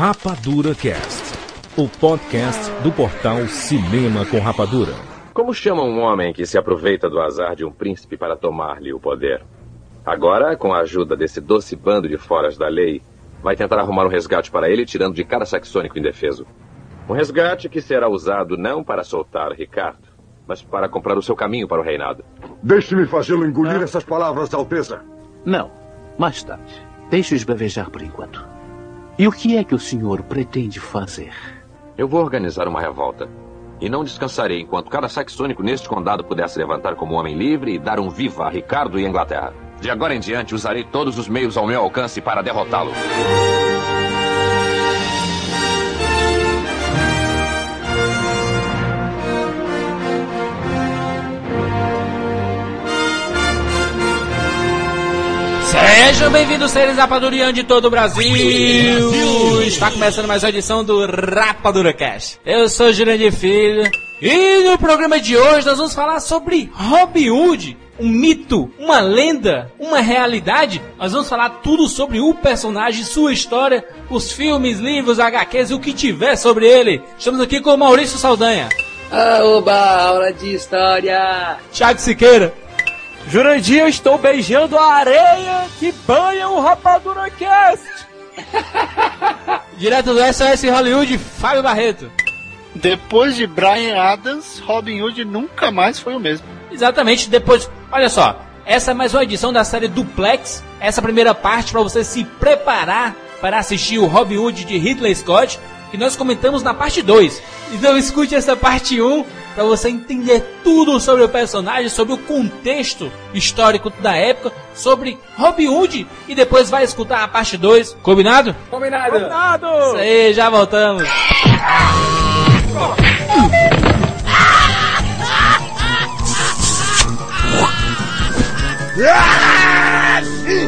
Rapadura Cast, o podcast do portal Cinema com Rapadura. Como chama um homem que se aproveita do azar de um príncipe para tomar-lhe o poder? Agora, com a ajuda desse doce bando de foras da lei, vai tentar arrumar um resgate para ele, tirando de cada saxônico indefeso. Um resgate que será usado não para soltar Ricardo, mas para comprar o seu caminho para o reinado. Deixe-me fazê-lo engolir essas palavras, Alteza. Não, mais tarde. Deixe-o esbravejar por enquanto. E o que é que o senhor pretende fazer? Eu vou organizar uma revolta. E não descansarei enquanto cada saxônico neste condado pudesse levantar como homem livre e dar um viva a Ricardo e a Inglaterra. De agora em diante, usarei todos os meios ao meu alcance para derrotá-lo. Sejam bem-vindos, seres rapadurianos de todo o Brasil. Está começando mais uma edição do Rapadura Cast. Eu sou Jurandir Filho e no programa de hoje nós vamos falar sobre Robin Hood, um mito, uma lenda, uma realidade. Nós vamos falar tudo sobre o personagem, sua história, os filmes, livros, HQs e o que tiver sobre ele. Estamos aqui com o Maurício Saldanha. Ah, oba, aula de história. Thiago Siqueira. Jurandir, eu estou beijando a areia que banha o Rapadura Cast. Direto do SOS Hollywood, Fábio Barreto. Depois de Brian Adams, Robin Hood nunca mais foi o mesmo. Exatamente, depois. Olha só, essa é mais uma edição da série Duplex. Essa primeira parte para você se preparar para assistir o Robin Hood de Ridley Scott, que nós comentamos na parte 2. Então escute essa parte 1 para você entender tudo sobre o personagem, sobre o contexto histórico da época, sobre Robin Hood e depois vai escutar a parte 2. Combinado? Combinado. Combinado. Isso aí, já voltamos.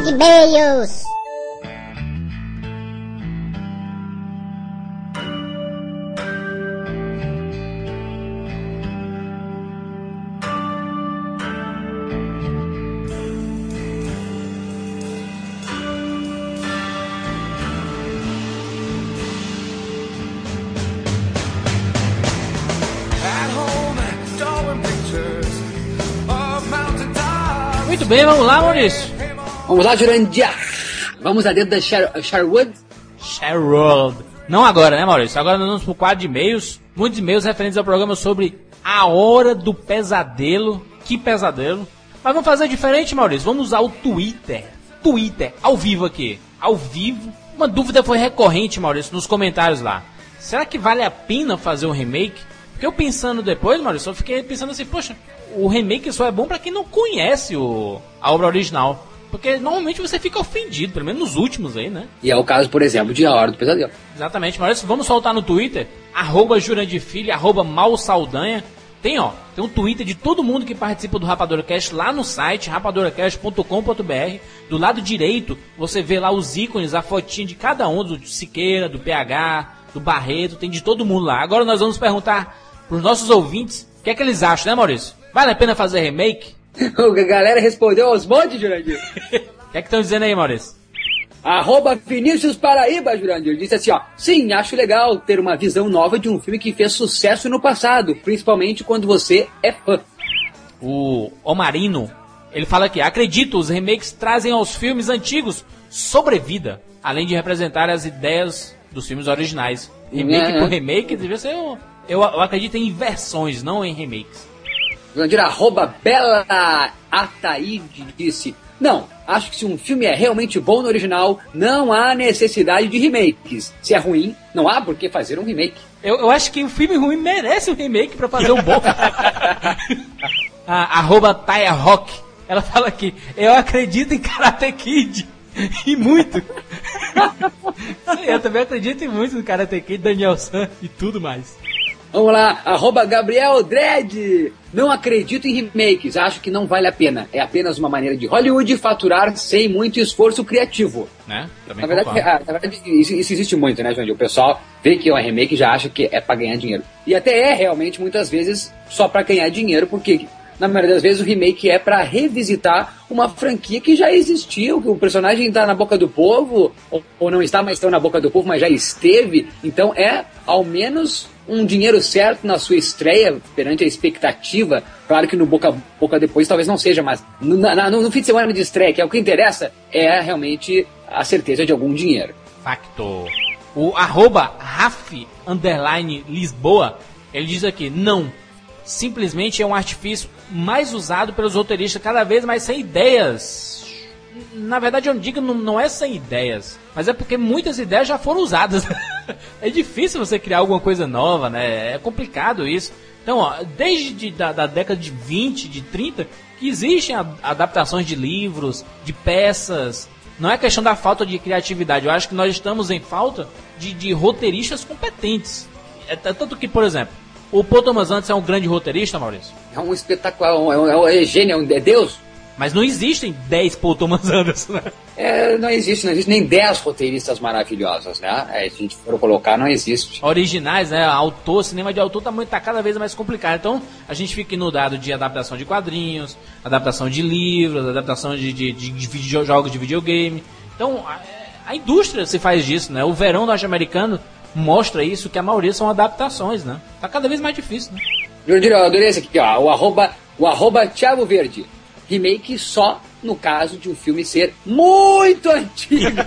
E-mails. Bem, vamos lá, Maurício. Vamos lá, Jurandir. Vamos a dentro da Sherwood. Sherwood. Não agora, né, Maurício? Agora nós vamos pro quadro de e-mails. Muitos e-mails referentes ao programa sobre a hora do pesadelo. Que pesadelo. Mas vamos fazer diferente, Maurício. Vamos usar o Twitter. Twitter, ao vivo aqui. Ao vivo. Uma dúvida foi recorrente, Maurício, nos comentários lá. Será que vale a pena fazer um remake? Porque eu pensando depois, Maurício, eu fiquei pensando assim, poxa, o remake só é bom pra quem não conhece o, a obra original. Porque normalmente você fica ofendido, pelo menos nos últimos aí, né? E é o caso, por exemplo, de A Hora do Pesadelo. Exatamente, Maurício, vamos soltar no Twitter, arroba Jurandir Filho, arroba Mal Saldanha. Tem, ó, tem um Twitter de todo mundo que participa do Rapadura Cast lá no site, rapaduracast.com.br. Do lado direito, você vê lá os ícones, a fotinha de cada um, do Siqueira, do PH, do Barreto, tem de todo mundo lá. Agora nós vamos perguntar pros nossos ouvintes o que é que eles acham, né, Maurício? Vale a pena fazer remake? a galera respondeu aos montes, Jurandir. O que é que estão dizendo aí, Maurício? Arroba Vinícius Paraíba, Jurandir, disse assim, ó. Sim, acho legal ter uma visão nova de um filme que fez sucesso no passado, principalmente quando você é fã. O Omarino, ele fala aqui, acredito, os remakes trazem aos filmes antigos sobrevida, além de representar as ideias dos filmes originais. Remake É, por remake devia ser um... Eu, eu acredito em versões, não em remakes. Jurandir, arroba Bela Ataíde disse, não, acho que se um filme é realmente bom no original, não há necessidade de remakes. Se é ruim, não há por que fazer um remake. Eu, eu acho que o filme ruim merece um remake pra fazer um bom. a, arroba Taya Rock, ela fala aqui, eu acredito em Karate Kid. E muito. eu também acredito em muito no Karate Kid, Daniel San e tudo mais. Vamos lá, arroba Gabriel Dredd. Não acredito em remakes, acho que não vale a pena. É apenas uma maneira de Hollywood faturar sem muito esforço criativo. Né? Também Na verdade, concordo. ah, na verdade, isso, isso existe muito, né, Jandir? O pessoal vê que é um remake e já acha que é pra ganhar dinheiro. E até é realmente, muitas vezes, só pra ganhar dinheiro, porque na maioria das vezes, o remake é para revisitar uma franquia que já existiu, que o personagem está na boca do povo, ou, ou não está mais tão na boca do povo, mas já esteve. Então é, ao menos, um dinheiro certo na sua estreia, perante a expectativa. Claro que no boca boca depois talvez não seja, mas no, no, no fim de semana de estreia, que é o que interessa, é realmente a certeza de algum dinheiro. Facto. O arroba Raf underline Lisboa, ele diz aqui, não. Simplesmente é um artifício mais usado pelos roteiristas cada vez mais sem ideias. Na verdade, eu digo não, não é sem ideias, mas é porque muitas ideias já foram usadas. é difícil você criar alguma coisa nova, né? É complicado isso. Então, ó, desde de, da, da, década de 20, de 30, que existem a, adaptações de livros, de peças. Não é questão da falta de criatividade. Eu acho que nós estamos em falta de, de roteiristas competentes. É, tanto que, por exemplo, o Paul Thomas Anderson é um grande roteirista, Maurício? É um espetacular, é, um, é, um, é gênio, é Deus. Mas não existem 10 Paul Thomas Anderson, né? É, não existe, não existe nem 10 roteiristas maravilhosos, né? É, se a gente for colocar, não existe. Originais, né? Autor, cinema de autor tá, muito, tá cada vez mais complicado. Então, a gente fica inundado de adaptação de quadrinhos, adaptação de livros, adaptação de, de, de, de jogos de videogame. Então, a, a indústria se faz disso, né? O verão norte-americano mostra isso, que a maioria são adaptações, né? Tá cada vez mais difícil, né? Júlio, eu adorei esse aqui, ó. O arroba, o arroba Thiago Verde. Remake só no caso de um filme ser muito antigo.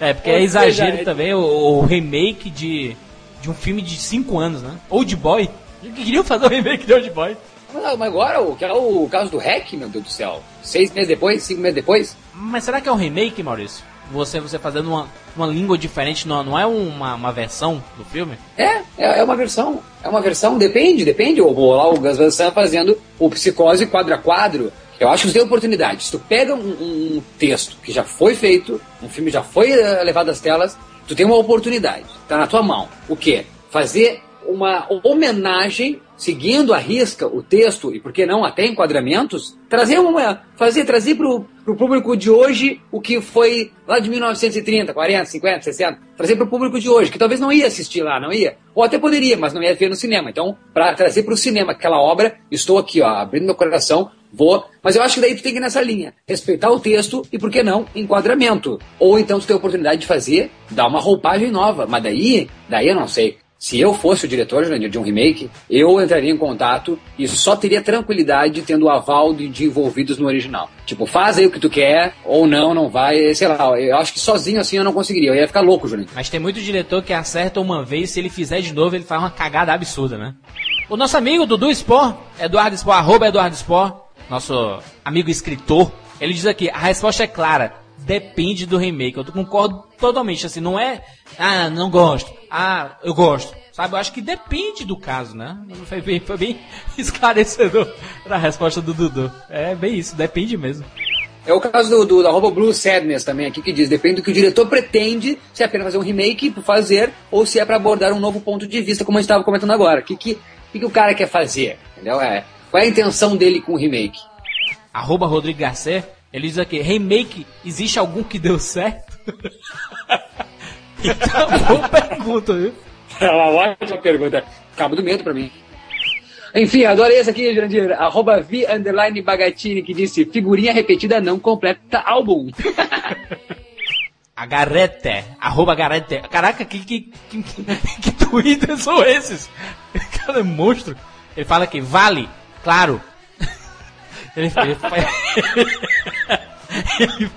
é, porque é exagero seja, também o, o, remake de, de um filme de 5 anos, né? Old Boy. Queriam fazer o remake de Old Boy. Mas agora, o, que é o caso do Hack, meu Deus do céu. Seis meses depois, cinco meses depois. Mas será que é um remake, Maurício? Você, você fazendo uma, uma língua diferente, não, não é uma, uma versão do filme? É, é, é uma versão. É uma versão, depende, depende. Ou lá o Gus Van Sant fazendo o Psicose quadro a quadro. Eu acho que você tem oportunidade. Se tu pega um, um, texto que já foi feito, um filme já foi uh, levado às telas, tu tem uma oportunidade. Tá na tua mão. O quê? Fazer uma homenagem seguindo a risca o texto e por que não até enquadramentos, trazer uma fazer trazer para o público de hoje o que foi lá de 1930, 40, 50, 60, trazer para o público de hoje que talvez não ia assistir lá, não ia, ou até poderia, mas não ia ver no cinema. Então, para trazer para o cinema aquela obra, estou aqui, ó, abrindo meu coração, vou, mas eu acho que daí tu tem que ir nessa linha, respeitar o texto e por que não enquadramento, ou então tu tem a oportunidade de fazer, dar uma roupagem nova, mas daí, daí eu não sei. Se eu fosse o diretor de um remake, eu entraria em contato e só teria tranquilidade tendo o aval de, de envolvidos no original. Tipo, faz aí o que tu quer, ou não, não vai, sei lá, eu acho que sozinho assim eu não conseguiria, eu ia ficar louco, Juninho. Mas tem muito diretor que acerta uma vez, se ele fizer de novo, ele faz uma cagada absurda, né? O nosso amigo Dudu Spor, Eduardo Spor, arroba Eduardo Spor, nosso amigo escritor, ele diz aqui, a resposta é clara, depende do remake. Eu concordo totalmente, assim, não é, ah, não gosto, ah, eu gosto. Sabe, eu acho que depende do caso, né? Foi bem, foi bem esclarecedor a resposta do Dudu. É bem isso, depende mesmo. É o caso do, do, da arroba Blue Sadness também aqui, que diz, depende do que o diretor pretende, se é apenas fazer um remake por fazer, ou se é para abordar um novo ponto de vista, como a gente estava comentando agora. O que, que, que, que o cara quer fazer? Entendeu? É, qual é a intenção dele com o remake? Arroba Rodrigo Garcia ele diz aqui, remake, existe algum que deu certo? então, boa pergunta, viu? É uma ótima pergunta. Cabo do medo pra mim. Enfim, adorei esse aqui, Jurandir. Arroba V underline Bagatini, que disse figurinha repetida não completa álbum. A Garete, arroba Garete. Caraca, que, que, que, que Twitter são esses? Cara, é monstro. Ele fala que vale, claro, ele, ele, ele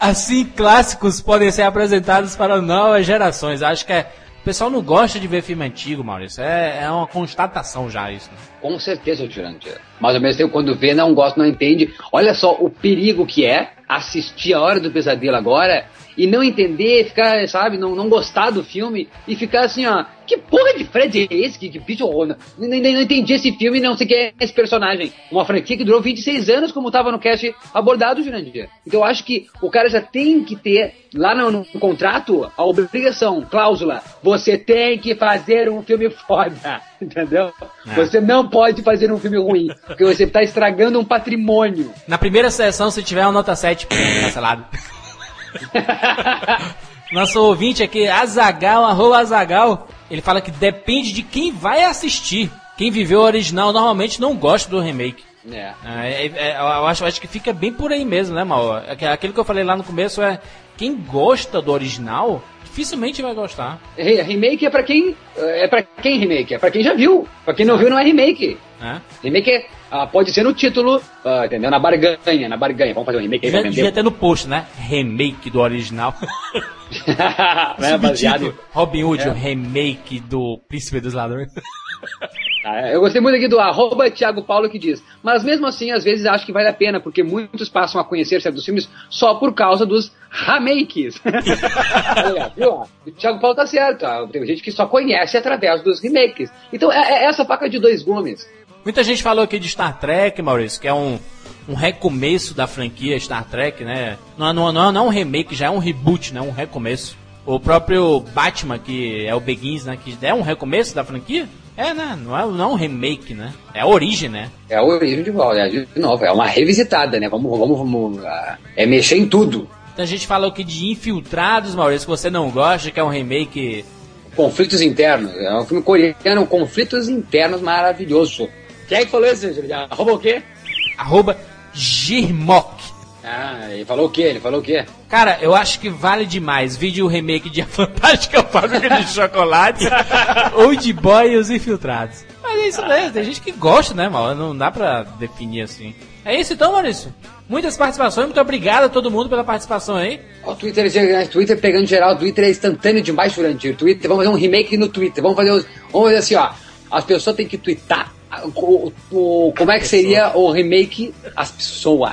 assim, clássicos podem ser apresentados para novas gerações. Acho que é, o pessoal não gosta de ver filme antigo, Maurício. É, é uma constatação já isso. Né? Com certeza, Jurandir. Mas ao mesmo tempo, quando vê, não gosta, não entende. Olha só o perigo que é assistir a Hora do Pesadelo agora e não entender, ficar, sabe, não, não gostar do filme e ficar assim, ó, que porra de Fred é esse? Que, que bicho horror? Não, não, não entendi esse filme, não sei quem é esse personagem. Uma franquia que durou 26 anos, como estava no cast abordado, Jurandir. Então eu acho que o cara já tem que ter, lá no, no, contrato, a obrigação, cláusula, você tem que fazer um filme foda, entendeu? É. Você não pode fazer um filme ruim, porque você está estragando um patrimônio. Na primeira sessão, se tiver uma nota 7, cancelado. Nosso ouvinte aqui, Azagal, arroba Azagal, ele fala que depende de quem vai assistir. quem viveu o original normalmente não gosta do remake. É. É, é, é, eu acho, acho que fica bem por aí mesmo, né, Mal? Aquilo que eu falei lá no começo é quem gosta do original dificilmente vai gostar. Re- Remake é pra quem. É pra quem remake? É pra quem já viu. Pra quem não viu, não é remake. Né? Remake é, ah, pode ser no título, ah, entendeu? Na barganha, na barganha. Vamos fazer um remake aí pra Devia, devia ter no post, né? Remake do original. é, baseado. Robin Hood, É. o remake do Príncipe dos Ladrões. Ah, Eu gostei muito aqui do arroba Thiago Paulo que diz, mas mesmo assim, às vezes acho que vale a pena, porque muitos passam a conhecer certos filmes só por causa dos remakes. O Thiago Paulo tá certo, tem gente que só conhece através dos remakes. Então é, é essa faca de dois gumes. Muita gente falou aqui de Star Trek, Maurício, que é um, um recomeço da franquia Star Trek, né? Não, não, não, não é um remake, já é um reboot, né? Um recomeço. O próprio Batman, que é o Begins, né? Que é um recomeço da franquia? É, né? Não é, não é um remake, né? É a origem, né? É a origem de volta, é, de novo, é uma revisitada, né? Vamos, vamos, vamos é mexer em tudo. Então a gente falou aqui de Infiltrados, Maurício, que você não gosta, que é um remake. Conflitos internos, é um filme coreano, conflitos internos maravilhoso. Quem é que falou isso? Arroba o quê? Arroba Girmok. Ah, ele falou o quê? Ele falou o quê? Cara, eu acho que vale demais. Vídeo remake de A Fantástica Fábrica de Chocolate ou de Boy e os Infiltrados. Mas é isso mesmo, tem gente que gosta, né, mal? Não dá pra definir assim. É isso então, Maurício. Muitas participações, muito obrigado a todo mundo pela participação aí. Ó, O Twitter, é- Twitter pegando geral, o Twitter é instantâneo demais, Jurandir. Twitter, vamos fazer um remake no Twitter. Vamos fazer, os- vamos fazer assim, ó. As pessoas têm que twittar o, o- como é que seria o remake as pessoas.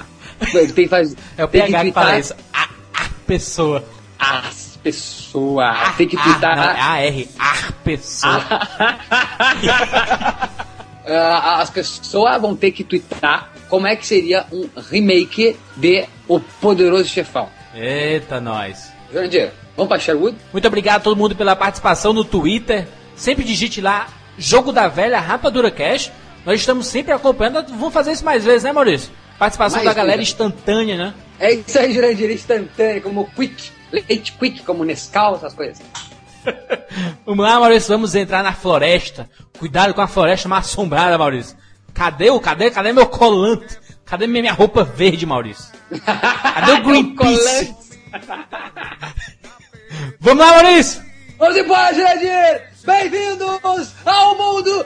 Tem que fazer. É o tem PH que twittar fala isso. A, a pessoa. As pessoas. Tem que twittar. Não, é AR. A pessoa. Ah, as pessoas vão ter que twittar como é que seria um remake de O Poderoso Chefão. Eita, nós. Jurandir, vamos pra Sherwood? Muito obrigado a todo mundo pela participação no Twitter. Sempre digite lá Jogo da Velha Rapadura Cash. Nós estamos sempre acompanhando. Vamos fazer isso mais vezes, né, Maurício? Participação Mais da galera vezes. instantânea, né? É isso aí, Jurandir, instantâneo, como Quick, Leite Quick, como Nescau, essas coisas. Vamos lá, Maurício, vamos entrar na floresta. Cuidado com a floresta mal assombrada, Maurício. Cadê o, cadê, cadê meu colante? Cadê minha, minha roupa verde, Maurício? Cadê o Greenpeace? Vamos lá, Maurício! Vamos embora, Jurandir! Bem-vindos ao mundo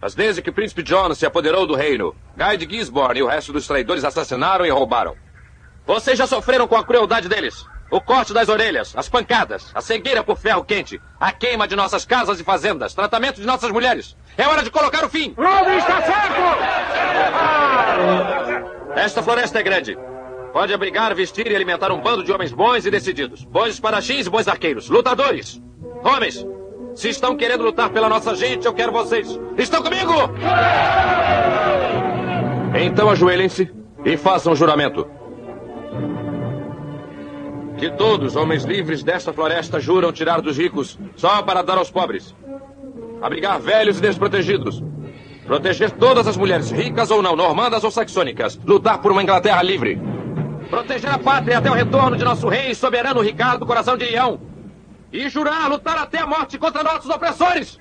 Mas desde que Príncipe John se apoderou do reino, Guy de Gisborne e o resto dos traidores assassinaram e roubaram. Vocês já sofreram com a crueldade deles. O corte das orelhas, as pancadas, a cegueira por ferro quente, a queima de nossas casas e fazendas, tratamento de nossas mulheres. É hora de colocar o fim. está certo! Esta floresta é grande. Pode abrigar, vestir e alimentar um bando de homens bons e decididos. Bons espadachins e bons arqueiros. Lutadores. Homens, se estão querendo lutar pela nossa gente, eu quero vocês. Estão comigo? Então ajoelhem-se e façam o juramento. Que todos, homens livres desta floresta, juram tirar dos ricos só para dar aos pobres. Abrigar velhos e desprotegidos. Proteger todas as mulheres, ricas ou não, normandas ou saxônicas. Lutar por uma Inglaterra livre. Proteger a pátria até o retorno de nosso rei soberano Ricardo Coração de Leão. E jurar lutar até a morte contra nossos opressores.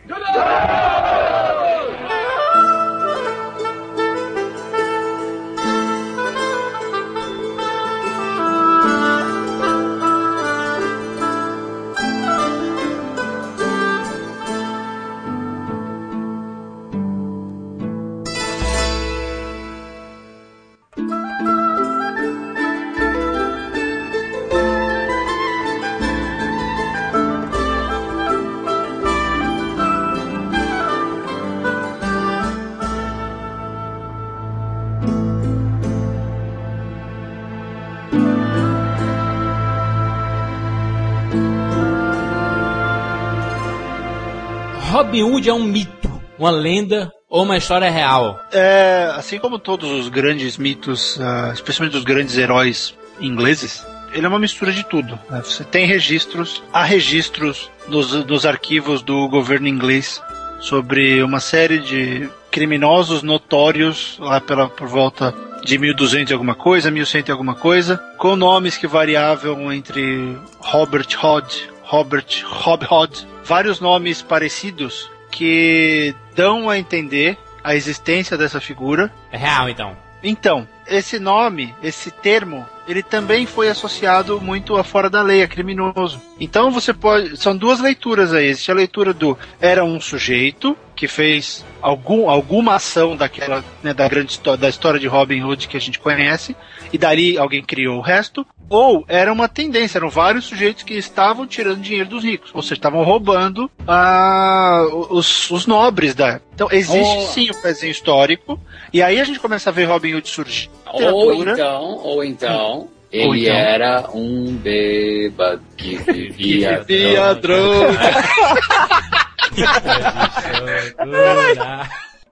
Robin Hood é um mito, uma lenda ou uma história real? É, assim como todos os grandes mitos, ah, especialmente dos grandes heróis ingleses, ele é uma mistura de tudo. né? Você tem registros, há registros nos, nos arquivos do governo inglês sobre uma série de criminosos notórios lá pela, por volta de 1200 e alguma coisa, 1100 e alguma coisa, com nomes que variavam entre Robert Hood, Robert Hob Hood, vários nomes parecidos que dão a entender a existência dessa figura. É real, então. Então, esse nome, esse termo, ele também foi associado muito a fora da lei, a criminoso. Então você pode. São duas leituras aí. Existe a leitura do era um sujeito que fez algum, alguma ação daquela, né, da grande história, da história de Robin Hood que a gente conhece, e dali alguém criou o resto. Ou era uma tendência, eram vários sujeitos que estavam tirando dinheiro dos ricos, ou seja, estavam roubando ah, os, os nobres da. Então existe Oh. sim o pezinho histórico, e aí a gente começa a ver Robin Hood surgir. Ou Literatura. então, ou então, ele Ou então. era um bêbado que vivia. Via droga.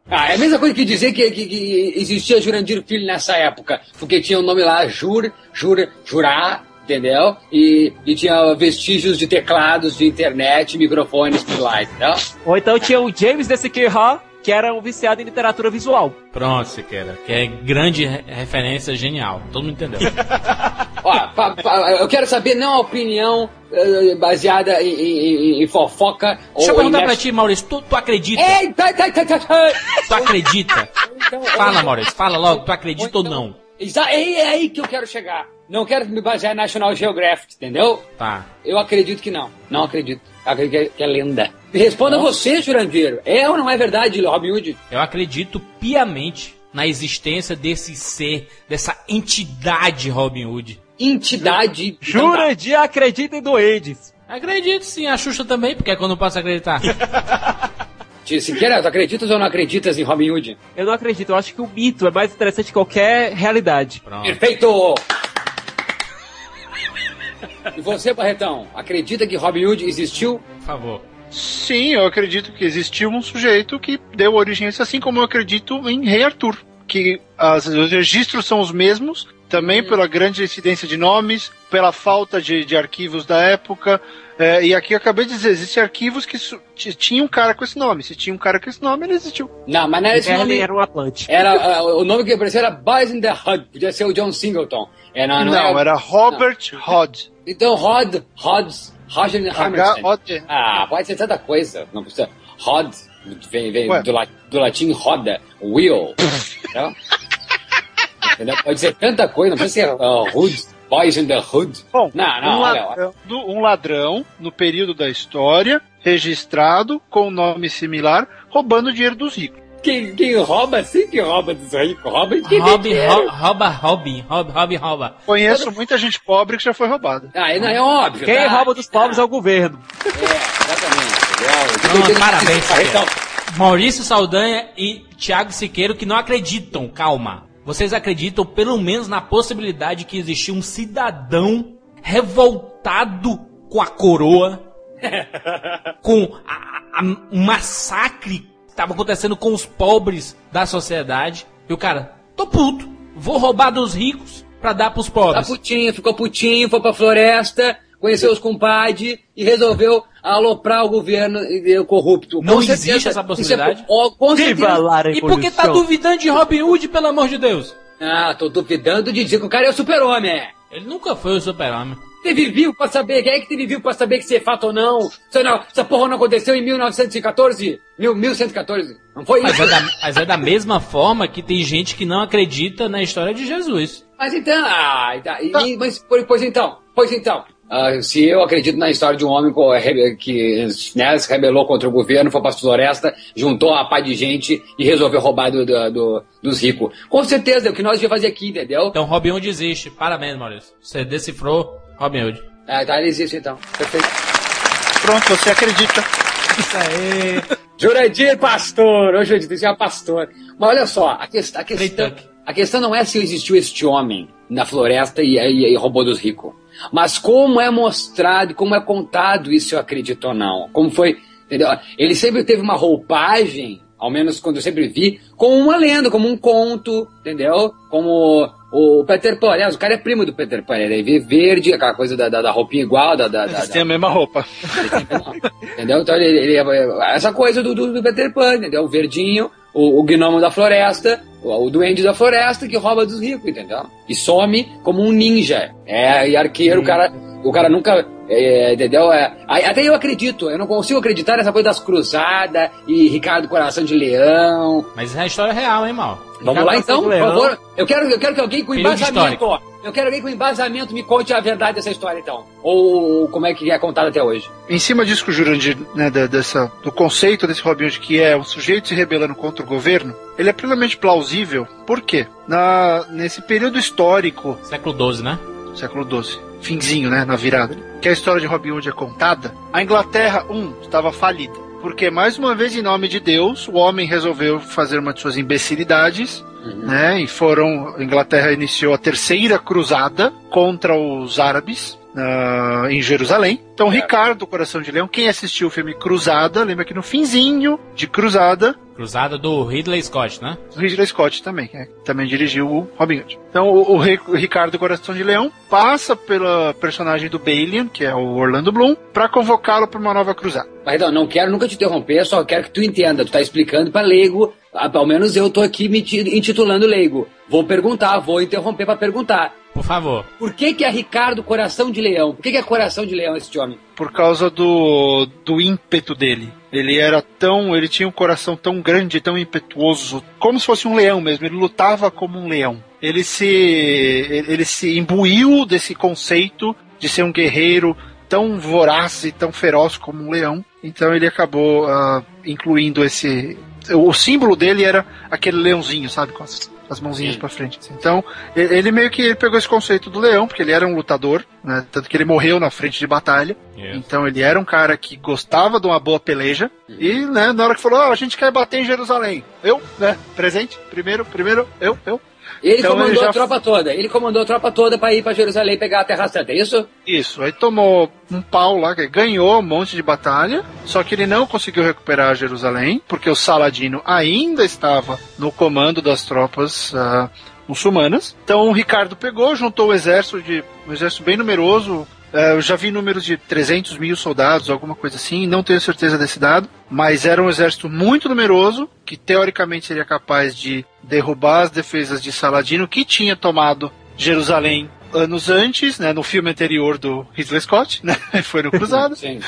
Ah, é a mesma coisa que dizer que, que- que existia Jurandir Filho nessa época, porque tinha o nome lá Jur, Jur, Jurá, entendeu? E, e tinha vestígios de teclados, de internet, microfones por lá, entendeu? Ou então tinha o James D.C.K. Ha, que era um viciado em literatura visual. Pronto, Siqueira. Que é grande re- referência genial. Todo mundo entendeu. Ó, pa- pa- eu quero saber não a opinião eh, baseada em, em- em fofoca Deixa eu ou em perguntar pra ti, Maurício. Tu, tu acredita? Eita, tá, tá, tá, tá. Tu acredita? Então, Fala, Maurício. Fala logo. Tu acredita ou não? É é aí que eu quero chegar. Não quero me basear em National Geographic, entendeu? Tá. Eu acredito que não. Não acredito. Acredito que é, que é lenda. Responda você, Jurandir. É ou não é verdade, Robin Hood? Eu acredito piamente na existência desse ser, dessa entidade Robin Hood. Entidade. Jurandir acredita em doentes. Acredito sim, a Xuxa também, porque é quando eu posso acreditar. Siqueira, tu acreditas ou não acreditas em Robin Hood? Eu não acredito, eu acho que o mito é mais interessante que qualquer realidade. Pronto. Perfeito! E você, Barretão, acredita que Robin Hood existiu? Por favor. Sim, eu acredito que existiu um sujeito que deu origem a isso, assim como eu acredito em Rei Arthur. Que as- os registros são os mesmos, também pela grande incidência de nomes, pela falta de, de arquivos da época. é, e aqui eu acabei de dizer, existem arquivos que tinha um cara com esse nome. Se tinha um cara com esse nome, ele existiu. Não, mas não era esse Merlin nome. era um Atlante. Era, ah, o nome que apareceu era Boys in the Hood. Podia ser o John Singleton. É, não, Não, não, era Robert Hodd. Então, Rod, Rods, Roger Hammerstein. Ah, pode ser tanta coisa. Não precisa. Rod, vem, vem Ué. do, la- do latim roda, wheel. entendeu? Entendeu? Pode ser tanta coisa, não precisa ser uh, hood, boys in the hood. Bom, não, não, um, olha, olha. ladrão, do- um ladrão, no período da história, registrado, com nome similar, roubando dinheiro dos ricos. Quem, quem rouba, sim que rouba dos ricos. Rouba de quem tem dinheiro. rouba, Robin, Rob, Robin, rouba. Conheço muita gente pobre que já foi roubada. Ah, não, é óbvio. Quem tá? rouba dos pobres é o governo. É, exatamente. Não, parabéns, Então, Maurício Saldanha e Thiago Siqueiro que não acreditam, calma. Vocês acreditam pelo menos na possibilidade que existia um cidadão revoltado com a coroa, com um massacre que estava acontecendo com os pobres da sociedade. E o cara, tô puto, vou roubar dos ricos pra dar pros Tá pobres. putinho, ficou putinho, foi pra floresta, conheceu os compadres e resolveu aloprar o governo corrupto. Não Com existe certeza, essa é- possibilidade? com certeza. lá a E por que tá duvidando de Robin Hood, pelo amor de Deus? Ah, tô duvidando de dizer que o cara é o super-homem. Ele nunca foi o super-homem. Teve vivo pra saber, quem é que teve vivo pra saber que isso é fato ou não? Isso não, essa porra não aconteceu em 1914? Mil, 1114? Não foi Mas isso? é, da, mas é da mesma forma que tem gente que não acredita na história de Jesus. Mas então, ah, tá, e- mas, pois, então, pois então. Ah, se eu acredito na história de um homem que né, se rebelou contra o governo, foi pra floresta, juntou uma pá de gente e resolveu roubar do, do- do- dos ricos. Com certeza, é o que nós ia fazer aqui, entendeu? Então Robin Hood existe. Parabéns, Maurício. Você decifrou Robin Hood. Ah, tá, ele existe então. Perfeito. Pronto, você acredita. Isso aí. Jurandir Pastor! Ô, Jurandir, você é pastor. Mas olha só, a, que- a questão, a questão não é se existiu este homem na floresta e, e- e roubou dos ricos. Mas como é mostrado, como é contado isso eu acredito ou não. Como foi Entendeu? Ele sempre teve uma roupagem, ao menos quando eu sempre vi, como uma lenda, como um conto, entendeu? Como o Peter Pan. Aliás, o cara é primo do Peter Pan, ele é verde, aquela coisa da, da, da roupinha igual, da. da, da Eles têm a mesma roupa. entendeu? Então ele, ele é essa coisa do, do, do Peter Pan, entendeu? O verdinho, o, o gnomo da floresta, o, o duende da floresta que rouba dos ricos, entendeu? E some como um ninja. É, e arqueiro, o cara. O cara nunca. É, entendeu? É, até eu acredito, eu não consigo acreditar nessa coisa das cruzadas e Ricardo Coração de Leão. Mas é a história real, hein, Mal? Vamos lá então, por favor. Eu quero, eu quero que alguém com embasamento. Eu quero alguém com embasamento me conte a verdade dessa história, então. Ou como é que é contado até hoje. Em cima disso que o Jurandir, né, da- dessa, do conceito desse Robin Hood, que é o sujeito se rebelando contra o governo, ele é plenamente plausível. Por quê? Na, nesse período histórico, Século XII, né? século XII, finzinho, né, na virada, que a história de Robin Hood é contada, a Inglaterra, um, estava falida. Porque, mais uma vez, em nome de Deus, o homem resolveu fazer uma de suas imbecilidades, né, e foram, a Inglaterra iniciou a terceira cruzada contra os árabes, ah, em Jerusalém. Então, Ricardo, Coração de Leão, quem assistiu o filme Cruzada, lembra que no finzinho de Cruzada, Cruzada do Ridley Scott, né? Ridley Scott também, é, também dirigiu o Robin Hood. Então o, o o Ricardo Coração de Leão passa pela personagem do Balian, que é o Orlando Bloom, para convocá-lo para uma nova cruzada. Mas não, não quero nunca te interromper, só quero que tu entenda. Tu tá explicando para leigo, pelo menos eu tô aqui me ti- intitulando leigo. Vou perguntar, vou interromper para perguntar. Por favor. Por que que é Ricardo Coração de Leão? Por que que é Coração de Leão esse homem? Por causa do, do ímpeto dele. Ele era tão. Ele tinha um coração tão grande, tão impetuoso, como se fosse um leão mesmo. Ele lutava como um leão. Ele se. Ele, se imbuiu desse conceito de ser um guerreiro tão voraz e tão feroz como um leão. Então ele acabou ah, incluindo esse. O símbolo dele era aquele leãozinho, sabe? Com as, as mãozinhas pra frente. assim. Então, ele meio que pegou esse conceito do leão, porque ele era um lutador, né? Tanto que ele morreu na frente de batalha. Então ele era um cara que gostava de uma boa peleja. E, né, na hora que falou, "Ah, a gente quer bater em Jerusalém. Eu, né, presente, primeiro, primeiro, eu, eu. Ele Então, comandou ele já- a tropa toda. Ele comandou a tropa toda para ir para Jerusalém pegar a Terra Santa, é isso? Isso, aí tomou um pau lá, ganhou um monte de batalha, só que ele não conseguiu recuperar Jerusalém, porque o Saladino ainda estava no comando das tropas ah, muçulmanas. Então o Ricardo pegou, juntou o exército de um exército bem numeroso. eh, eu já vi números de 300 mil soldados, alguma coisa assim, não tenho certeza desse dado, mas era um exército muito numeroso, que teoricamente seria capaz de derrubar as defesas de Saladino, que tinha tomado Jerusalém anos antes, né, no filme anterior do Ridley Scott, né, foi no Cruzado. Sim.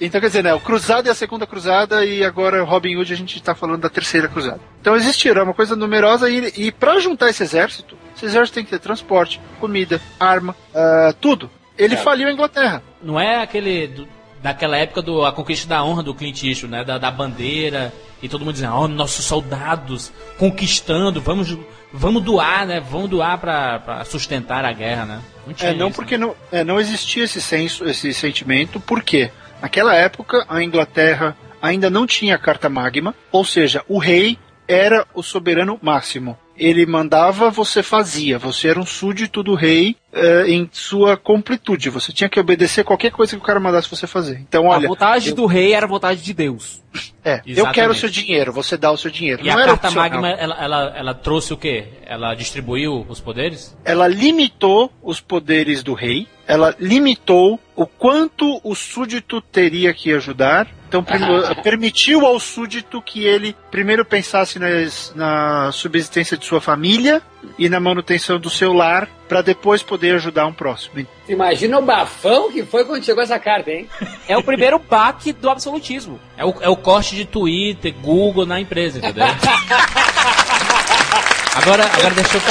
Então quer dizer, né, o Cruzado é a segunda Cruzada e agora Robin Hood a gente está falando da terceira Cruzada. Então existirá uma coisa numerosa e, e para juntar esse exército, esse exército tem que ter transporte, comida, arma, ah, tudo. Ele faliu a Inglaterra. Não é aquele. do- daquela época do A Conquista da Honra do Clint Eastwood, né? Da, da bandeira e todo mundo dizendo, ó, nossos soldados conquistando, vamos, vamos doar, né? Vamos doar pra sustentar a guerra, né? Não É, não isso, porque não, é, não existia esse senso, esse sentimento, porque naquela época a Inglaterra ainda não tinha carta magma, ou seja, o rei era o soberano máximo. Ele mandava, você fazia. Você era um súdito do rei eh, em sua completude. Você tinha que obedecer qualquer coisa que o cara mandasse você fazer. Então, olha, a vontade do rei era a vontade de Deus. é, eu quero o seu dinheiro, você dá o seu dinheiro. E não a Carta opcional. Magma, ela, ela, ela trouxe o quê? Ela distribuiu os poderes? ela limitou os poderes do rei, ela limitou o quanto o súdito teria que ajudar. Então, prim- permitiu ao súdito que ele primeiro pensasse nas- na subsistência de sua família e na manutenção do seu lar, para depois poder ajudar um próximo. Imagina o bafão que foi quando chegou essa carta, hein? É o primeiro baque do absolutismo. É o, é o corte de Twitter, Google na empresa, entendeu? agora, agora deixa eu.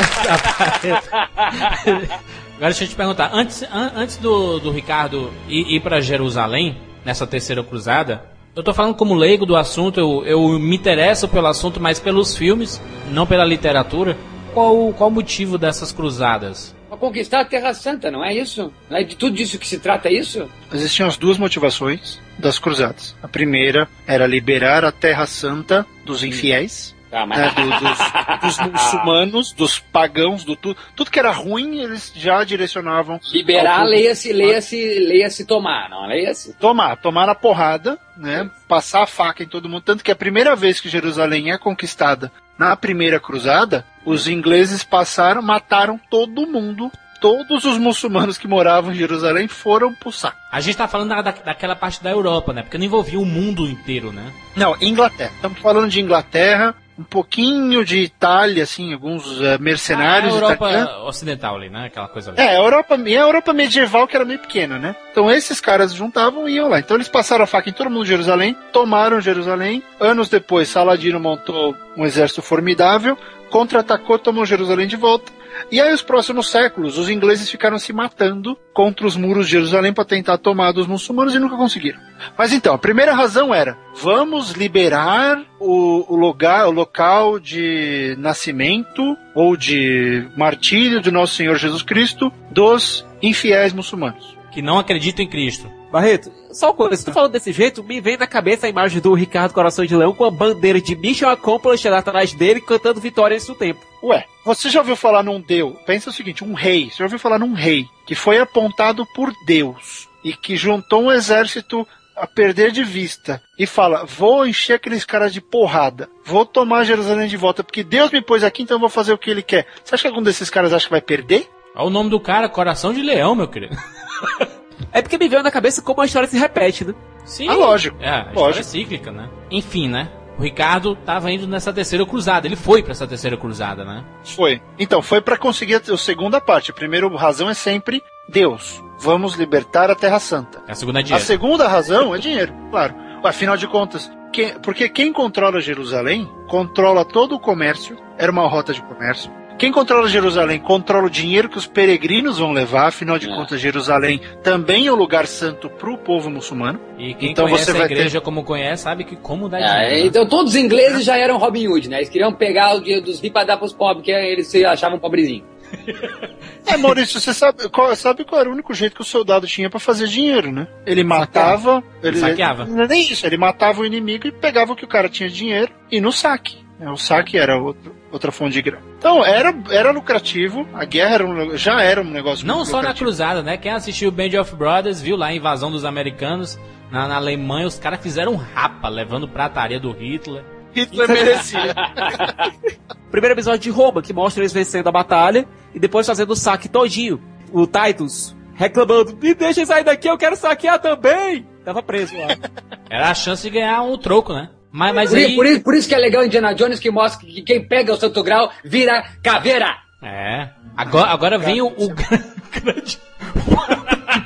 agora deixa eu te perguntar. Antes, an- antes do, do Ricardo ir, ir para Jerusalém, nessa terceira cruzada, eu tô falando como leigo do assunto, eu, eu me interesso pelo assunto, mas pelos filmes, não pela literatura. Qual, qual o motivo dessas cruzadas? Pra conquistar a Terra Santa, não é isso? Não é de tudo disso que se trata isso? Existiam as duas motivações das cruzadas. A primeira era liberar a Terra Santa dos infiéis, Ah, mas- né, do- dos, dos muçulmanos, dos pagãos, do tudo. Tudo que era ruim, eles já direcionavam. Liberar, leia-se, leia-se, leia-se tomar, não leia-se. Tomar, tomar na porrada, né? Passar a faca em todo mundo. Tanto que a primeira vez que Jerusalém é conquistada na primeira cruzada, os ingleses passaram, mataram todo mundo. Todos os muçulmanos que moravam em Jerusalém foram pro saco. A gente tá falando da, da- daquela parte da Europa, né? Porque não envolvia o mundo inteiro, né? Não, Inglaterra. Estamos falando de Inglaterra, um pouquinho de Itália, assim, alguns eh, mercenários a Europa italianos. ocidental ali, né? Aquela coisa ali. É, a Europa, a Europa medieval que era meio pequena, né? Então esses caras juntavam e iam lá. Então eles passaram a faca em todo mundo de Jerusalém, tomaram Jerusalém. Anos depois, Saladino montou um exército formidável, contra-atacou, tomou Jerusalém de volta. E aí, os próximos séculos, os ingleses ficaram se matando contra os muros de Jerusalém para tentar tomar dos muçulmanos e nunca conseguiram. Mas então, a primeira razão era: vamos liberar o, o lugar, o local de nascimento ou de martírio de nosso Senhor Jesus Cristo dos infiéis muçulmanos. Que não acreditam em Cristo. Barreto, só uma coisa, se tu falando desse jeito, me vem na cabeça a imagem do Ricardo Coração de Leão com a bandeira de Mission Accomplished atrás dele cantando vitória antes do tempo. Ué, você já ouviu falar num Deus? Pensa o seguinte: um rei. Você já ouviu falar num rei que foi apontado por Deus e que juntou um exército a perder de vista e fala: vou encher aqueles caras de porrada, vou tomar Jerusalém de volta porque Deus me pôs aqui, então eu vou fazer o que ele quer. Você acha que algum desses caras acha que vai perder? Olha o nome do cara, Coração de Leão, meu querido. É porque me veio na cabeça como a história se repete, né? Sim. Ah, lógico. É, a história Lógico. é cíclica, né? Enfim, né? O Ricardo tava indo nessa terceira cruzada. Ele foi pra essa terceira cruzada, né? Foi. Então, foi para conseguir a a segunda parte. A primeira razão é sempre Deus. Vamos libertar a Terra Santa. A segunda é A dinheiro. segunda razão é dinheiro, claro. Afinal de contas, quem- porque quem controla Jerusalém controla todo o comércio, era uma rota de comércio. Quem controla Jerusalém controla o dinheiro que os peregrinos vão levar, afinal de É. contas, Jerusalém também é o lugar santo para o povo muçulmano. E quem Então conhece você a vai igreja como conhece, sabe que como dá É, dinheiro. né? então todos os ingleses já eram Robin Hood, né? Eles queriam pegar o dinheiro dos ricos pra dar pros pobres, que eles se achavam pobrezinhos. É, Maurício, você sabe qual, sabe qual era o único jeito que o soldado tinha para fazer dinheiro, né? Ele matava. Ele, Saqueava. Não é nem isso, ele matava o inimigo e pegava o que o cara tinha de dinheiro e no saque. Né? O saque era outro- outra fonte de grana. Então, era, era lucrativo, a guerra era um- já era um negócio Não muito só na lucrativo. cruzada, né? Quem assistiu Band of Brothers viu lá a invasão dos americanos na, na Alemanha. Os caras fizeram um rapa, levando prataria do Hitler. Hitler merecia. Primeiro episódio de Roma, que mostra eles vencendo a batalha e depois fazendo o saque todinho. O Titus reclamando, me deixem sair daqui, eu quero saquear também! Tava preso lá. Era a chance de ganhar um troco, né? Mas, mas Por, aí... por i- por isso que é legal Indiana Jones que mostra que quem pega o santo grau vira caveira. É. Agora, agora vem o, o grande...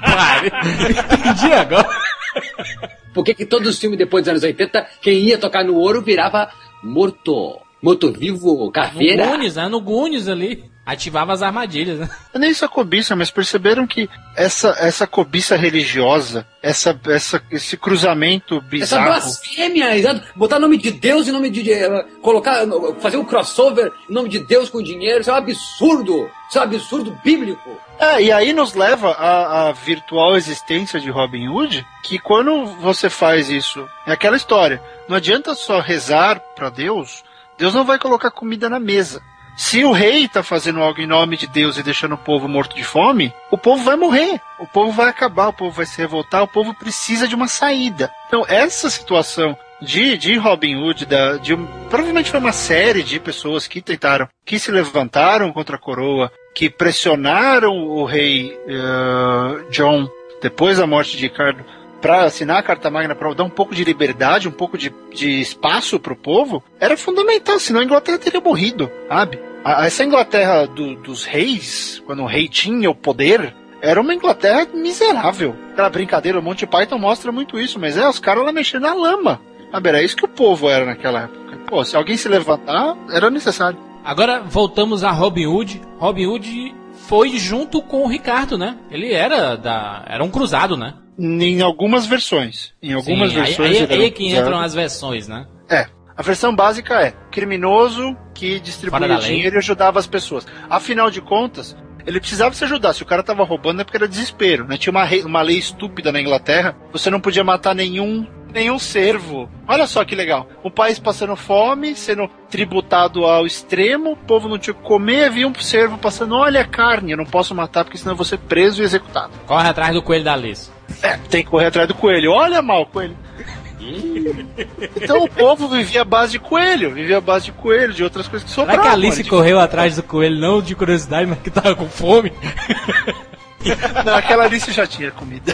Pare. Entendi agora. Por que que todos os filmes depois dos anos 80, quem ia tocar no ouro virava morto. Morto-vivo, No caveira. Gunis, né? No Gunis ali. Ativava as armadilhas, né? Não é nem isso a cobiça, mas perceberam que essa, essa cobiça religiosa, essa, essa, esse cruzamento Essa bizarro. blasfêmia, exato. Botar nome de Deus em nome de. eh, colocar. fazer um crossover em nome de Deus com dinheiro, isso é um absurdo. Isso é um absurdo bíblico. É, e aí nos leva à, à virtual existência de Robin Hood, que quando você faz isso, é aquela história. Não adianta só rezar para Deus, Deus não vai colocar comida na mesa. Se o rei tá fazendo algo em nome de Deus e deixando o povo morto de fome, o povo vai morrer, o povo vai acabar, o povo vai se revoltar, o povo precisa de uma saída. Então essa situação de, de Robin Hood, da, de provavelmente foi uma série de pessoas que tentaram, que se levantaram contra a coroa, que pressionaram o rei eh, John depois da morte de Ricardo para assinar a Carta Magna para dar um pouco de liberdade, um pouco de, de espaço para o povo, era fundamental, senão a Inglaterra teria morrido, sabe? A- essa Inglaterra do- dos reis, quando o rei tinha o poder, era uma Inglaterra miserável. Aquela brincadeira, o Monty Python mostra muito isso, mas é, os caras lá mexendo na lama. Sabe, era isso que o povo era naquela época. Pô, se alguém se levantar, era necessário. Agora voltamos a Robin Hood. Robin Hood foi junto com o Ricardo, né? Ele era da. Era um cruzado, né? Em algumas versões. Em algumas Sim, aí- versões. Aí, aí, era é que entram as versões, né? É. A versão básica é criminoso que distribuía dinheiro e ajudava as pessoas. Afinal de contas, ele precisava se ajudar. Se o cara tava roubando é porque era desespero, né? Tinha uma, rei- uma lei estúpida na Inglaterra. Você não podia matar nenhum nenhum servo. Olha só que legal. Um país passando fome, sendo tributado ao extremo, o povo não tinha o que comer, havia um servo passando, olha a carne, eu não posso matar porque senão eu vou ser preso e executado. Corre atrás do coelho da Alice. É, tem que correr atrás do coelho. Olha mal, coelho. Então o povo vivia à base de coelho, vivia à base de coelho, de outras coisas que Será sobravam. que a Alice correu atrás do coelho, não de curiosidade, mas que tava com fome? Não, aquela Alice já tinha comida.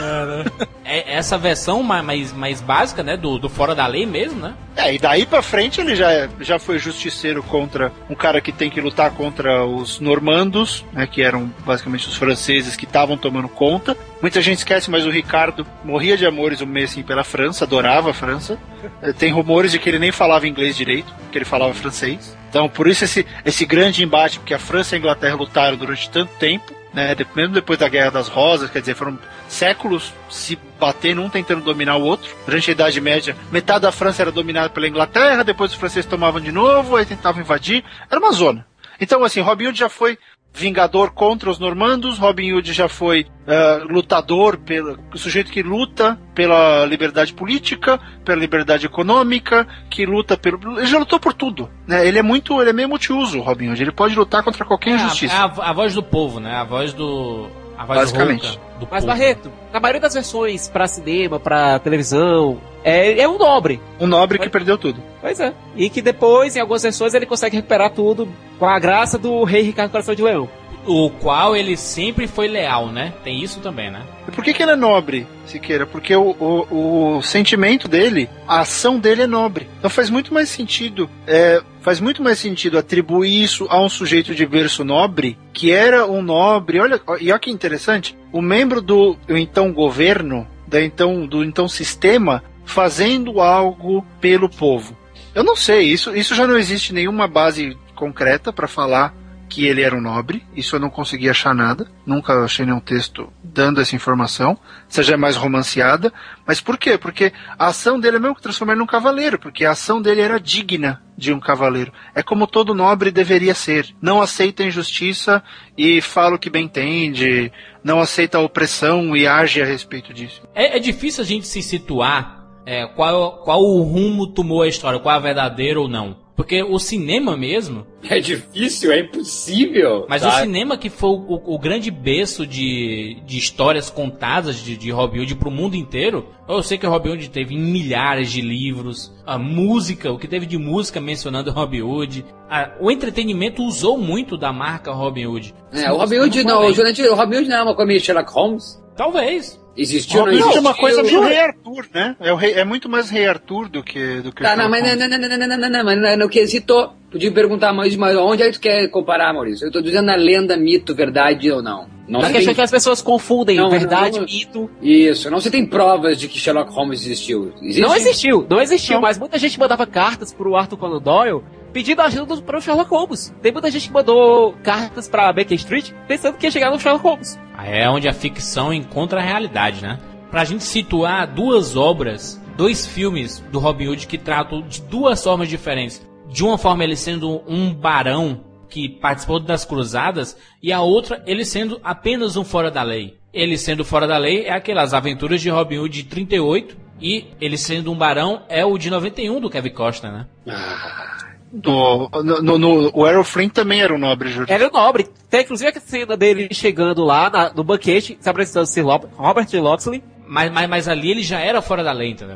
É essa versão ma- mais, mais básica, né? Do, do fora da lei mesmo, né? É, e daí pra frente ele já, já foi justiceiro contra um cara que tem que lutar contra os normandos, né, que eram basicamente os franceses que estavam tomando conta. Muita gente esquece, mas o Ricardo morria de amores um mês assim, pela França, adorava a França. Eh, Tem rumores de que ele nem falava inglês direito, que ele falava francês. Então, por isso esse, esse grande embate, porque a França e a Inglaterra lutaram durante tanto tempo, né, mesmo depois da Guerra das Rosas, quer dizer, foram séculos se batendo, um tentando dominar o outro. Durante a Idade Média, metade da França era dominada pela Inglaterra, depois os franceses tomavam de novo, aí tentavam invadir. Era uma zona. Então, assim, Robin Hood já foi vingador contra os normandos, Robin Hood já foi eh, lutador, pelo, sujeito que luta pela liberdade política, pela liberdade econômica, que luta pelo. Ele já lutou por tudo. Né? Ele é muito. Ele é meio multiuso, Robin Hood. Ele pode lutar contra qualquer É a, injustiça. é a, a voz do povo, né? A voz do. A voz Basicamente. do Mas. Barreto, na maioria das versões pra cinema, pra televisão, é, é um nobre. Um nobre que perdeu tudo. Pois é. E que depois, em algumas versões, ele consegue recuperar tudo com a graça do rei Ricardo Coração de Leão. O qual ele sempre foi leal, né? Tem isso também, né? Por que, que ele é nobre, Siqueira? Porque o, o, o sentimento dele, a ação dele é nobre. Então faz muito mais sentido, é, faz muito mais sentido atribuir isso a um sujeito de berço nobre, que era um nobre. Olha, e olha que interessante, o membro do então governo, da então, do então sistema, fazendo algo pelo povo. Eu não sei, isso, isso já não existe nenhuma base concreta para falar que ele era um nobre, isso eu não consegui achar nada, nunca achei nenhum texto dando essa informação, seja mais romanceada, mas por quê? Porque a ação dele é mesmo que transformar ele num cavaleiro, porque a ação dele era digna de um cavaleiro. É como todo nobre deveria ser. Não aceita injustiça e fala o que bem entende, não aceita a opressão e age a respeito disso. É, é difícil a gente se situar é, qual, qual o rumo tomou a história, qual é verdadeiro ou não. Porque o cinema mesmo. É difícil, é impossível. Mas sabe? o cinema que foi o, o grande berço de, de histórias contadas de, de Robin Hood pro mundo inteiro. Eu sei que Robin Hood teve milhares de livros, a música, o que teve de música mencionando Robin Hood. A- o entretenimento usou muito da marca Robin Hood. É, o Robin Hood não, o Robin Hood não é uma meio Sherlock Holmes? Talvez. Existiu, não Robin Hood existiu? é uma coisa meio Rei Arthur, né? É, o rei- é muito mais Rei Arthur do que do que Tá, não, mas não, não, não, não, não, não, não, mas no- no quesito, podia perguntar mais, mas onde é que tu quer comparar, Maurício? Eu tô dizendo na lenda, mito, verdade ou não. Não se questão tem... que as pessoas confundem Não, verdade, não, mito. Isso, não se tem provas de que Sherlock Holmes existiu. Existe? Não existiu, não existiu, Não. mas muita gente mandava cartas pro Arthur Conan Doyle pedindo ajuda para o Sherlock Holmes. Tem muita gente que mandou cartas pra Baker Street pensando que ia chegar no Sherlock Holmes. É onde a ficção encontra a realidade, né? Pra gente situar duas obras, dois filmes do Robin Hood que tratam de duas formas diferentes. De uma forma ele sendo um barão que participou das cruzadas e a outra ele sendo apenas um fora da lei. Ele sendo fora da lei é aquelas aventuras de Robin Hood de 38 e ele sendo um barão é o de 91 do Kevin Costner, né? No, no, no, no- o Errol Flynn também era um nobre, Júlio. Era o nobre. Tem inclusive a cena dele chegando lá na- no banquete, se apresentando Sir Lo- Robert Locksley. Mas, mas, mas ali ele já era fora da lei, entendeu?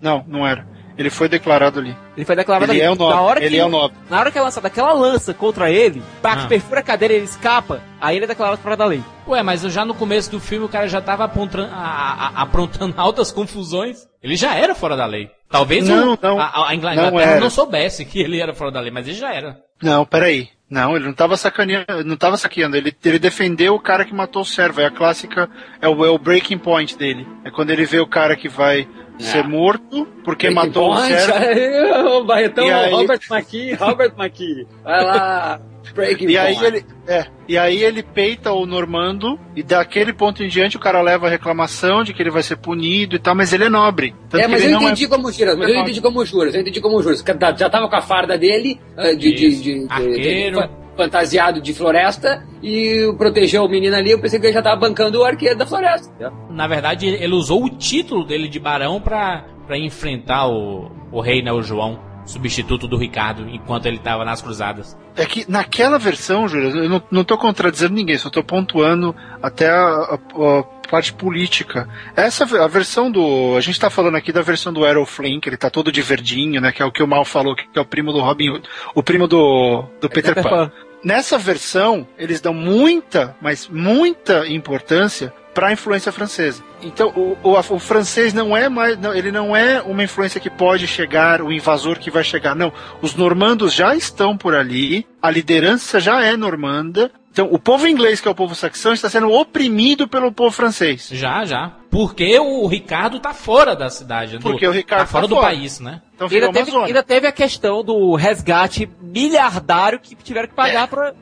Não, não era. Ele foi declarado ali. Ele foi declarado Ele ali. é o nobre. Na hora Ele que, é o nobre. Na hora que é lançada aquela lança contra ele, pá, que Ah. perfura a cadeira e ele escapa, aí ele é declarado fora da lei. Ué, mas já no começo do filme o cara já tava apontando, a- a- aprontando altas confusões. Ele já era fora da lei. Talvez Não, o- não. a, a Ingl- a Não Inglaterra era. não soubesse que ele era fora da lei, mas ele já era. Não, peraí. Não, ele não tava sacaneando, não tava saqueando. Ele, ele defendeu o cara que matou o servo. É a clássica, é o, é o breaking point dele. É quando ele vê o cara que vai ser morto porque Breaking matou o Point, servo. aí, o Barretão, E aí- Robert McKee, Robert McKee. Vai lá, Breaking E aí Point. ele, é, e aí ele peita o Normando e daquele ponto em diante o cara leva a reclamação de que ele vai ser punido e tal, mas ele é nobre. Tanto É, que mas ele eu não entendi como juras, mas eu É entendi como juras, eu entendi como juras. Já já tava com a farda dele, ah, de, de, de, de- Arqueiro. de- fantasiado de floresta, e protegeu o menino ali, eu pensei que ele já tava bancando o arqueiro da floresta. Na verdade, ele usou o título dele de barão pra, pra enfrentar o, o rei, né, o João, substituto do Ricardo, enquanto ele tava nas cruzadas. É que naquela versão, Júlio, eu não, não tô contradizendo ninguém, só tô pontuando até a, a- a parte política. Essa a versão do. A gente tá falando aqui da versão do Errol Flynn, que ele tá todo de verdinho, né? Que é o que o Mal falou, que é o primo do Robin Hood, o primo do, do Peter, Peter Pan. Pan. Nessa versão, eles dão muita, mas muita importância para a influência francesa. Então, o, o, o francês não é mais, não, ele não é uma influência que pode chegar, o invasor que vai chegar. Não, os normandos já estão por ali, a liderança já é normanda. Então, o povo inglês, que é o povo saxão, está sendo oprimido pelo povo francês. Já, já. Porque o Ricardo tá fora da cidade. do- Porque o Ricardo tá fora tá do fora. país, né? Então, E ainda teve, ainda teve a questão do resgate milhardário que tiveram que pagar pra,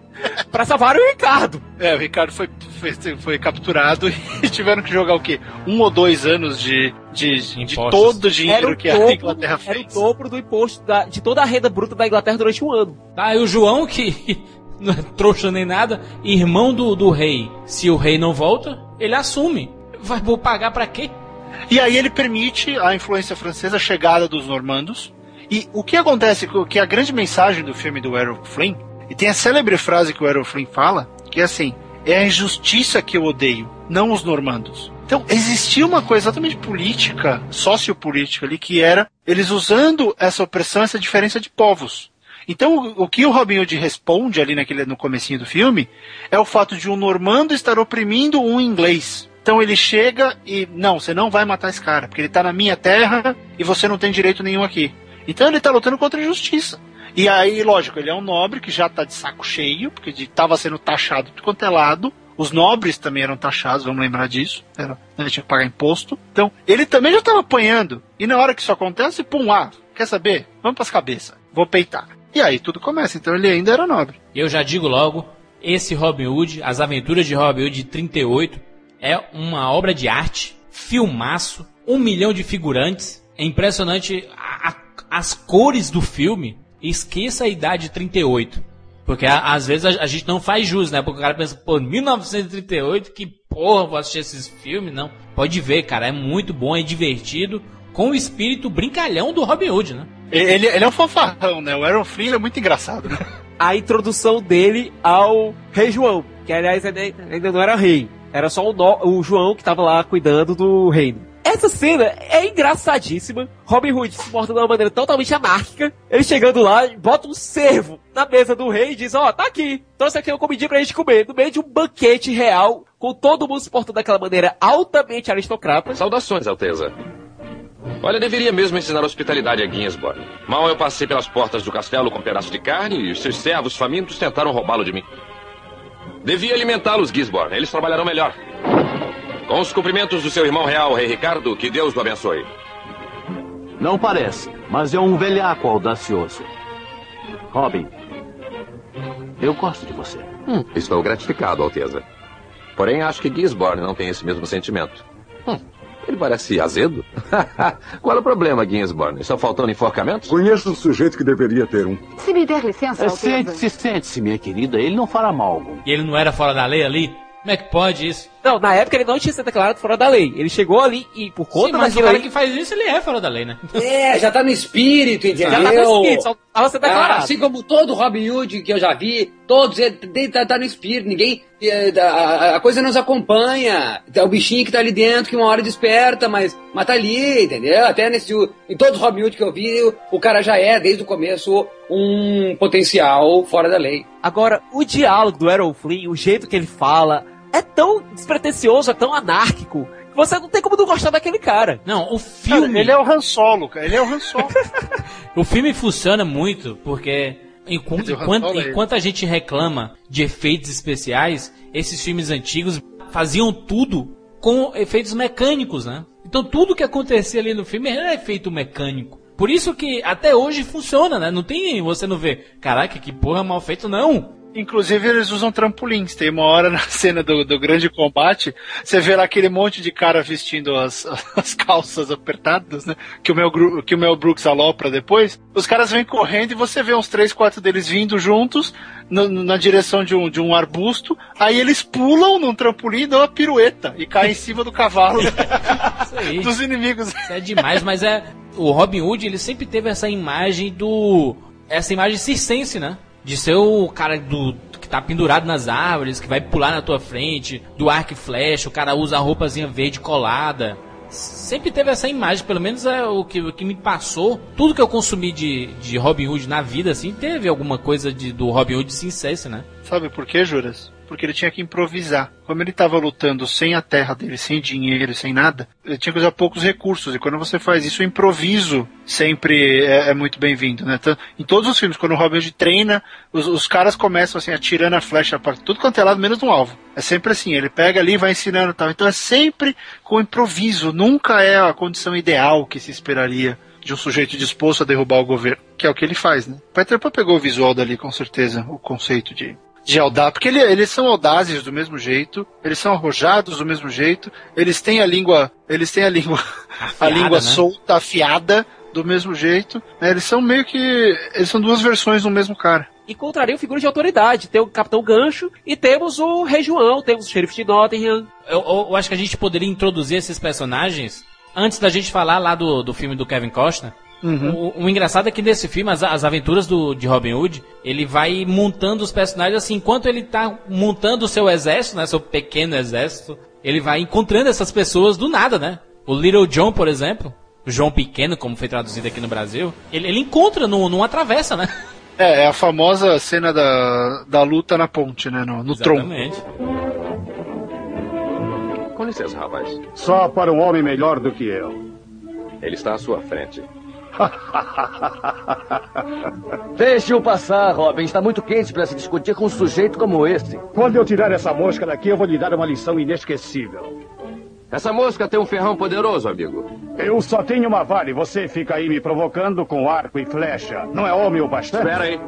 pra salvar o Ricardo. É, o Ricardo foi, foi, foi capturado e tiveram que jogar o quê? Um ou dois anos de, de, de todo o dinheiro o, que a Inglaterra era o fez. dobro do imposto da- de toda a renda bruta da Inglaterra durante um ano. Tá, e o João, que não é trouxa nem nada, irmão do, do rei. Se o rei não volta, ele assume. Vai vou pagar pra quê? E aí ele permite a influência francesa, a chegada dos normandos. E o que acontece, que a grande mensagem do filme do Errol Flynn, e tem a célebre frase que o Errol Flynn fala, que é assim, é a injustiça que eu odeio, não os normandos. Então, existia uma coisa exatamente política, sociopolítica ali, que era eles usando essa opressão, essa diferença de povos. Então, o- que o Robin Hood responde ali naquele, no comecinho do filme é o fato de um normando estar oprimindo um inglês. Então ele chega e, não, você não vai matar esse cara, porque ele tá na minha terra e você não tem direito nenhum aqui. Então ele tá lutando contra a injustiça. E aí, lógico, ele é um nobre que já tá de saco cheio, porque de- tava sendo taxado de quanto é lado. Os nobres também eram taxados, vamos lembrar disso. Era, né, tinha que pagar imposto. Então, ele também já tava apanhando. E na hora que isso acontece, pum, ah, quer saber? Vamos pras cabeças. Vou peitar. E aí tudo começa. Então ele ainda era nobre. Eu já digo logo, esse Robin Hood, As Aventuras de Robin Hood de 38, é uma obra de arte, filmaço, um milhão de figurantes. É impressionante a- a- as cores do filme. Esqueça a idade 38. Porque a- às vezes a, gente não faz jus, né? Porque o cara pensa, pô, 1938, que porra, vou assistir esses filmes? Não. Pode ver, cara, é muito bom, é divertido, com o espírito brincalhão do Robin Hood, né? Ele, ele é um fanfarrão, né? O Aaron Flynn é muito engraçado, né? A introdução dele ao Rei João, que aliás ainda não era rei, era só o, no- o João que tava lá cuidando do reino. Essa cena é engraçadíssima. Robin Hood se porta de uma maneira totalmente anárquica. Ele chegando lá, bota um cervo na mesa do rei e diz: Ó, tá aqui, trouxe aqui uma comidinha pra gente comer. No meio de um banquete real, com todo mundo se portando daquela maneira altamente aristocrata. Saudações, Alteza. Olha, deveria mesmo ensinar hospitalidade a Ginsborg. Mal eu passei pelas portas do castelo com um pedaço de carne e os seus servos famintos tentaram roubá-lo de mim. Devia alimentá-los, Gisborne. Eles trabalharão melhor. Com os cumprimentos do seu irmão real, Rei Ricardo, que Deus o abençoe. Não parece, mas é um velhaco audacioso. Robin, eu gosto de você. Hum, estou gratificado, Alteza. Porém, acho que Gisborne não tem esse mesmo sentimento. Hum, ele parece azedo. Qual é o problema, Ginsborne? Estão faltando enforcamentos? Conheço um sujeito que deveria ter um. Se me der licença, É. Sente-se, sente-se, minha querida. Ele não fará mal algum. E ele não era fora da lei ali? Como é que pode isso? Não, na época ele não tinha sido declarado fora da lei. Ele chegou ali e por Sim, conta mas o daquilo cara ali, que faz isso, ele é fora da lei, né? É, já tá no espírito, entendeu? já tá no espírito, só tava sendo Ah, declarado. assim como todo Robin Hood que eu já vi, todos ele tá, tá no espírito, ninguém. eh, A, a- a coisa nos acompanha. É o bichinho que tá ali dentro que uma hora desperta, mas, mas tá ali, entendeu? Até nesse. Em todos os Robin Hood que eu vi, o, o cara já é, desde o começo, um potencial fora da lei. Agora, o diálogo do Errol Flynn, o jeito que ele fala, é tão despretensioso, é tão anárquico, que você não tem como não gostar daquele cara. Não, o Cara, filme. ele é o Han Solo, cara. Ele é o Han Solo. O filme funciona muito porque enquanto, enquanto, é enquanto a gente reclama de efeitos especiais, esses filmes antigos faziam tudo com efeitos mecânicos, né? Então tudo que acontecia ali no filme era efeito mecânico. Por isso que até hoje funciona, né? Não tem você não vê, caraca, que porra mal feito, não. Inclusive, eles usam trampolins. Tem uma hora na cena do, do grande combate, você vê lá aquele monte de cara vestindo as, as calças apertadas, né? Que o, Mel, que o Mel Brooks alopra depois. Os caras vêm correndo e você vê uns três, quatro deles vindo juntos no- na direção de um, de um arbusto. Aí eles pulam num trampolim e dão uma pirueta e caem em cima do cavalo dos inimigos. Isso é demais, mas é. O Robin Hood, ele sempre teve essa imagem do. Essa imagem circense, né? De ser o cara do. que tá pendurado nas árvores, que vai pular na tua frente, do arco e flecha, o cara usa a roupazinha verde colada. Sempre teve essa imagem, pelo menos é o que, o que me passou. Tudo que eu consumi de, de Robin Hood na vida, assim, teve alguma coisa de, do Robin Hood circense, né? Sabe por quê, Juras? Porque ele tinha que improvisar. Como ele estava lutando sem a terra dele, sem dinheiro, sem nada, ele tinha que usar poucos recursos. E quando você faz isso, o improviso sempre é, é muito bem-vindo, né? Então, em todos os filmes, quando o Robin Hood treina, os, os caras começam assim, atirando a flecha para tudo quanto é lado, menos no alvo. É sempre assim, ele pega ali vai ensinando e tal. Então é sempre com improviso, nunca é a condição ideal que se esperaria de um sujeito disposto a derrubar o governo, que é o que ele faz, né? Peter Pan pegou o visual dali, com certeza, o conceito de, de audaz, porque ele- eles são audazes do mesmo jeito, eles são arrojados do mesmo jeito, eles têm a língua, eles têm a língua, a Afiada, língua né? solta, afiada, do mesmo jeito, né? Eles são meio que, eles são duas versões do mesmo cara. Encontrariam figuras de autoridade. Tem o Capitão Gancho e temos o Rei João, temos o Xerife de Nottingham. Eu, eu- eu acho que a gente poderia introduzir esses personagens antes da gente falar lá do, do filme do Kevin Costner. O, o engraçado é que nesse filme, as, as aventuras do, de Robin Hood, ele vai montando os personagens assim, enquanto ele tá montando o seu exército, né, seu pequeno exército, ele vai encontrando essas pessoas do nada, né? O Little John, por exemplo, o João Pequeno, como foi traduzido aqui no Brasil, ele, ele encontra no, numa travessa, né? É, é a famosa cena da, da luta na ponte, né? No, no tronco. Exatamente. Com licença, rapaz. Só para um homem melhor do que eu. Ele está à sua frente. Deixe-o passar, Robin. Está muito quente para se discutir com um sujeito como esse. Quando eu tirar essa mosca daqui, eu vou lhe dar uma lição inesquecível. Essa mosca tem um ferrão poderoso, amigo. Eu só tenho uma vara e você fica aí me provocando com arco e flecha. Não é homem o bastante? Espera aí.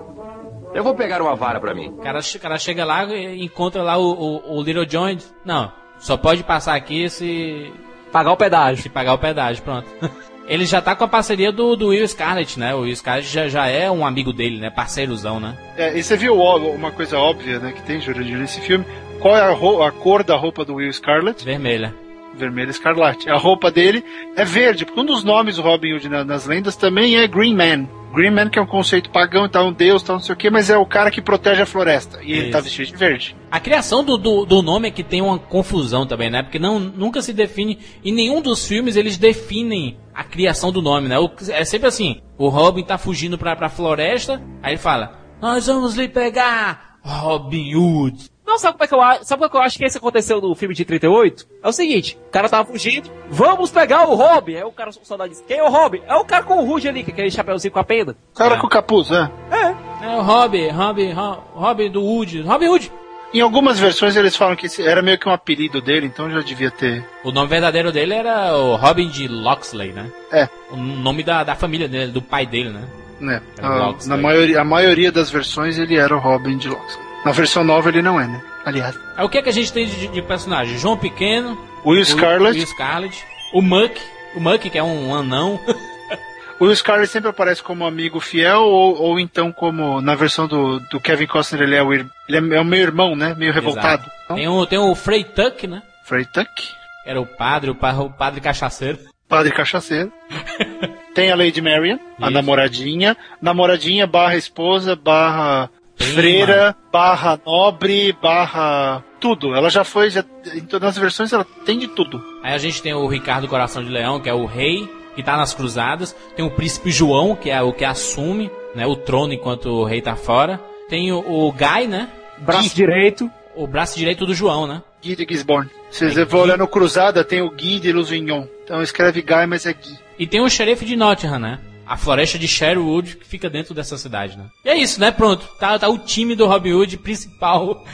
Eu vou pegar uma vara pra mim. O cara, o cara chega lá e encontra lá o, o, o Little John. Não, só pode passar aqui se, Pagar o pedágio. se pagar o pedágio, pronto. Ele já tá com a parceria do, do Will Scarlett, né? O Will Scarlett já, já é um amigo dele, né? Parceirozão, né? É, e você viu uma coisa óbvia, né, que tem, Jurandir, nesse filme? Qual é a, a cor da roupa do Will Scarlett? Vermelha. Vermelho escarlate. A roupa dele é verde, porque um dos nomes do Robin Hood na- nas lendas também é Green Man. Green Man, que é um conceito pagão e tal, um deus, tal, não sei o que, mas é o cara que protege a floresta. E ele Isso. tá vestido de verde. A criação do, do, do nome é que tem uma confusão também, né? Porque não, nunca se define. Em nenhum dos filmes eles definem a criação do nome, né? O- é sempre assim: o Robin tá fugindo pra, pra floresta, aí ele fala: Nós vamos lhe pegar, Robin Hood. Não, sabe como é que eu acho? Sabe como é que eu acho que isso aconteceu no filme de 38? É o seguinte, o cara tava fugindo, vamos pegar o Robin. Aí o cara, o soldado disse, quem é o Robin? É o cara com o Rude ali, que é aquele chapéuzinho com a pena. Cara É. com capuz, né? É o Robin, Robin, Ro- Robin do Hood. Robin Hood. Em algumas versões eles falam que esse era meio que um apelido dele, então já devia ter. O nome verdadeiro dele era o Robin de Loxley, né? É. O nome da, da família dele, do pai dele, né? Né? Era Ah, na maioria, a maioria das versões ele era o Robin de Loxley. Na versão nova ele não é, né? Aliás. Aí o que é que a gente tem de, de personagem? João Pequeno, Will o Scarlett. Will Scarlett, o Muck, o Muck que é um anão. O Will Scarlett sempre aparece como amigo fiel, ou, ou então como na versão do, do Kevin Costner ele é o, ele é, é o meio irmão, né? Meio revoltado. Exato. Tem o, tem o Frey Tuck, né? Frey Tuck, era o padre, o, pa- o padre cachaceiro. padre cachaceiro. Tem a Lady Marian, a namoradinha. Namoradinha barra esposa, barra Freira, barra nobre, barra tudo. Ela já foi, já, em todas as versões ela tem de tudo. Aí a gente tem o Ricardo Coração de Leão, que é o rei, que tá nas cruzadas. Tem o príncipe João, que é o que assume né, o trono enquanto o rei tá fora. Tem o, o Guy, né? Braço Gui, direito. o braço direito do João, né? Guy de Gisborne. Se É você for olhar no Cruzada, tem o Guy de Lusignan. Então escreve Guy, mas é Guy. E tem o xerife de Nottingham, né? A floresta de Sherwood, que fica dentro dessa cidade, né? E é isso, né? Pronto. Tá, tá o time do Robin Hood principal.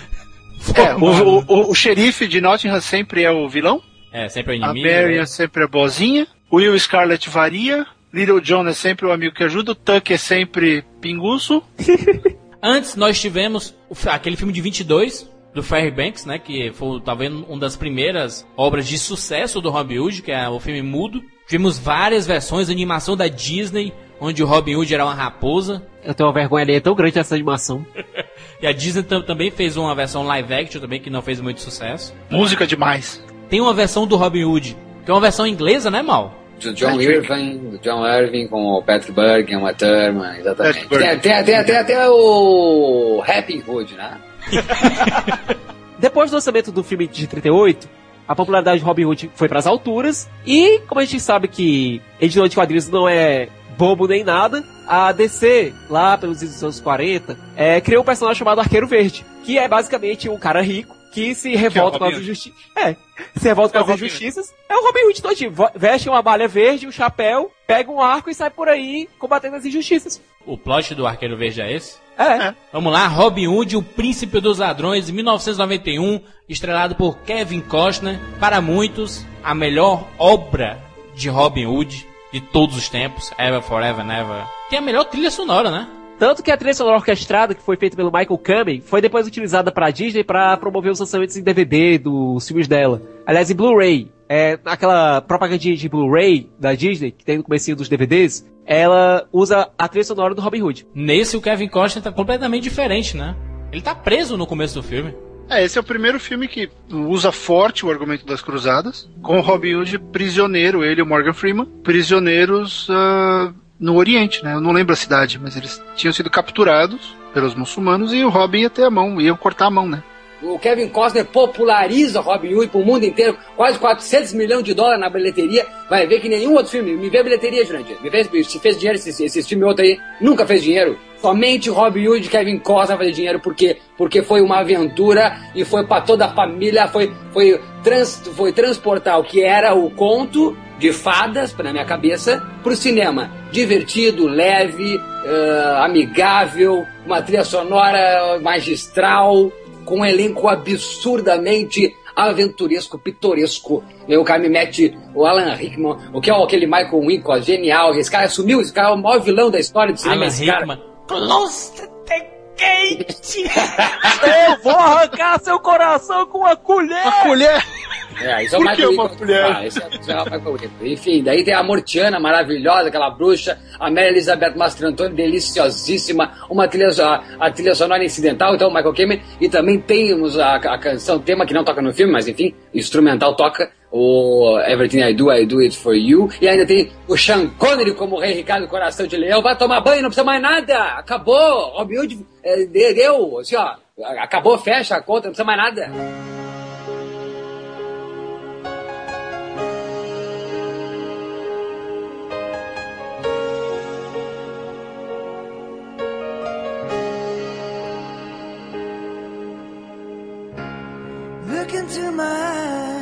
É, o, o, o- xerife de Nottingham sempre é o vilão. É, sempre é o A inimigo. Marian né? sempre é boazinha. O Will Scarlett varia. Little John é sempre o amigo que ajuda. O Tuck é sempre pinguço. Antes nós tivemos aquele filme de 22 do Ferry Banks, né, que foi talvez uma das primeiras obras de sucesso do Robin Hood, que é o filme mudo. Tivemos várias versões, animação da Disney, onde o Robin Hood era uma raposa. Eu tenho uma vergonha ali, é tão grande essa animação. E a Disney tam- também fez uma versão live action também que não fez muito sucesso. Música demais. Tem uma versão do Robin Hood, que é uma versão inglesa, né, Mal? Do John Irving, do John Irving com o Patrick Berg, uma Thurman, exatamente. Tem, tem, tem, tem até o Happy Hood, né? Depois do lançamento do filme de 38, a popularidade de Robin Hood foi pras alturas. E, como a gente sabe que editor de quadrinhos não é bobo nem nada, a DC, lá pelos anos 40, é, criou um personagem chamado Arqueiro Verde, que é basicamente um cara rico que se revolta com Robin as Hood. injustiças. É, se revolta É com as Robin injustiças. É o Robin Hood todinho. Veste uma malha verde, um chapéu, pega um arco e sai por aí combatendo as injustiças. O plot do Arqueiro Verde é esse? É. Vamos lá, Robin Hood, o Príncipe dos Ladrões, de 1991, estrelado por Kevin Costner. Para muitos, a melhor obra de Robin Hood de todos os tempos, Ever, Forever, Never. Tem a melhor trilha sonora, né? Tanto que a trilha sonora orquestrada, que foi feita pelo Michael Kamen, foi depois utilizada pra Disney pra promover os lançamentos em DVD dos filmes dela. Aliás, em Blu-ray, é, naquela propagandinha de Blu-ray da Disney, que tem no comecinho dos DVDs, ela usa a trilha sonora do Robin Hood. Nesse, o Kevin Costner tá completamente diferente, né? Ele tá preso no começo do filme. É, esse é o primeiro filme que usa forte o argumento das cruzadas, com o Robin Hood prisioneiro, ele e o Morgan Freeman, prisioneiros ah, no Oriente, né? Eu não lembro a cidade, mas eles tinham sido capturados pelos muçulmanos e o Robin ia ter a mão, iam cortar a mão, né? O Kevin Costner populariza Robin Hood pro mundo inteiro, quase 400 milhões de dólares na bilheteria. Vai ver que nenhum outro filme. Me vê a bilheteria, Jurandir. Me vê se fez dinheiro esse, esse filme outro aí. Nunca fez dinheiro. Somente Robin Hood e Kevin Costner fazer dinheiro. Por quê? Porque foi uma aventura e foi para toda a família. Foi, foi, trans, foi transportar o que era o conto de fadas, na minha cabeça, pro cinema. Divertido, leve, eh, amigável, uma trilha sonora magistral, com um elenco absurdamente aventuresco, pitoresco. O cara me mete o Alan Rickman, o que é aquele Michael Wincott, genial. Esse cara sumiu, esse cara é o maior vilão da história do cinema. Alan esse cara. Rickman. Close the gate! Eu vou arrancar seu coração com uma colher! Colher! É, isso é o Por Michael que uma colher? Ah, esse é, é o. Enfim, daí tem a Mortiana maravilhosa, aquela bruxa, a Mary Elizabeth Mastrantoni, deliciosíssima, uma trilha, a, a trilha sonora incidental, então o Michael Kamen, e também temos a, a canção, tema que não toca no filme, mas enfim, instrumental toca, o Everything I Do, I Do It For You, e ainda tem o Sean Connery como Rei Ricardo Coração de Leão, vai tomar banho, não precisa mais nada, acabou, Robin Hood é, deu, assim ó, acabou, fecha a conta, não precisa mais nada. Look into my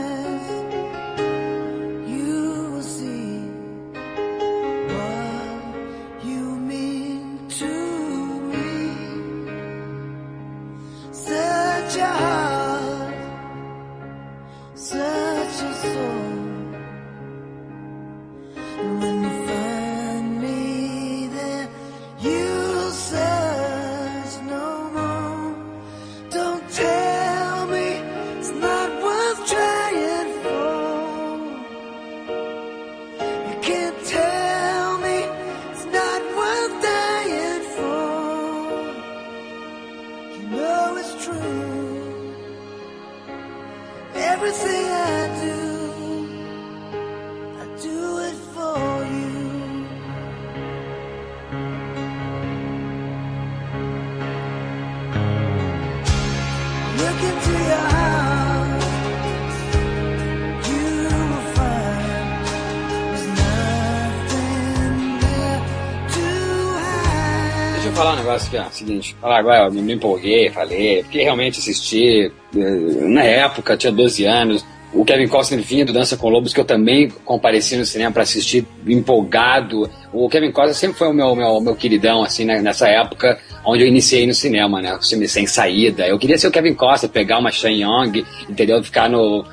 Negócio aqui, ó. Seguinte, falar agora, eu me empolguei, falei, porque realmente assisti. eh, Na época, tinha 12 anos. O Kevin Costner vinha do Dança com Lobos, que eu também compareci no cinema para assistir, empolgado. O Kevin Costner sempre foi o meu, meu, meu queridão, assim, né, nessa época onde eu iniciei no cinema, né? O filme sem saída. Eu queria ser o Kevin Costner, pegar uma Shan Young, entendeu? Ficar no-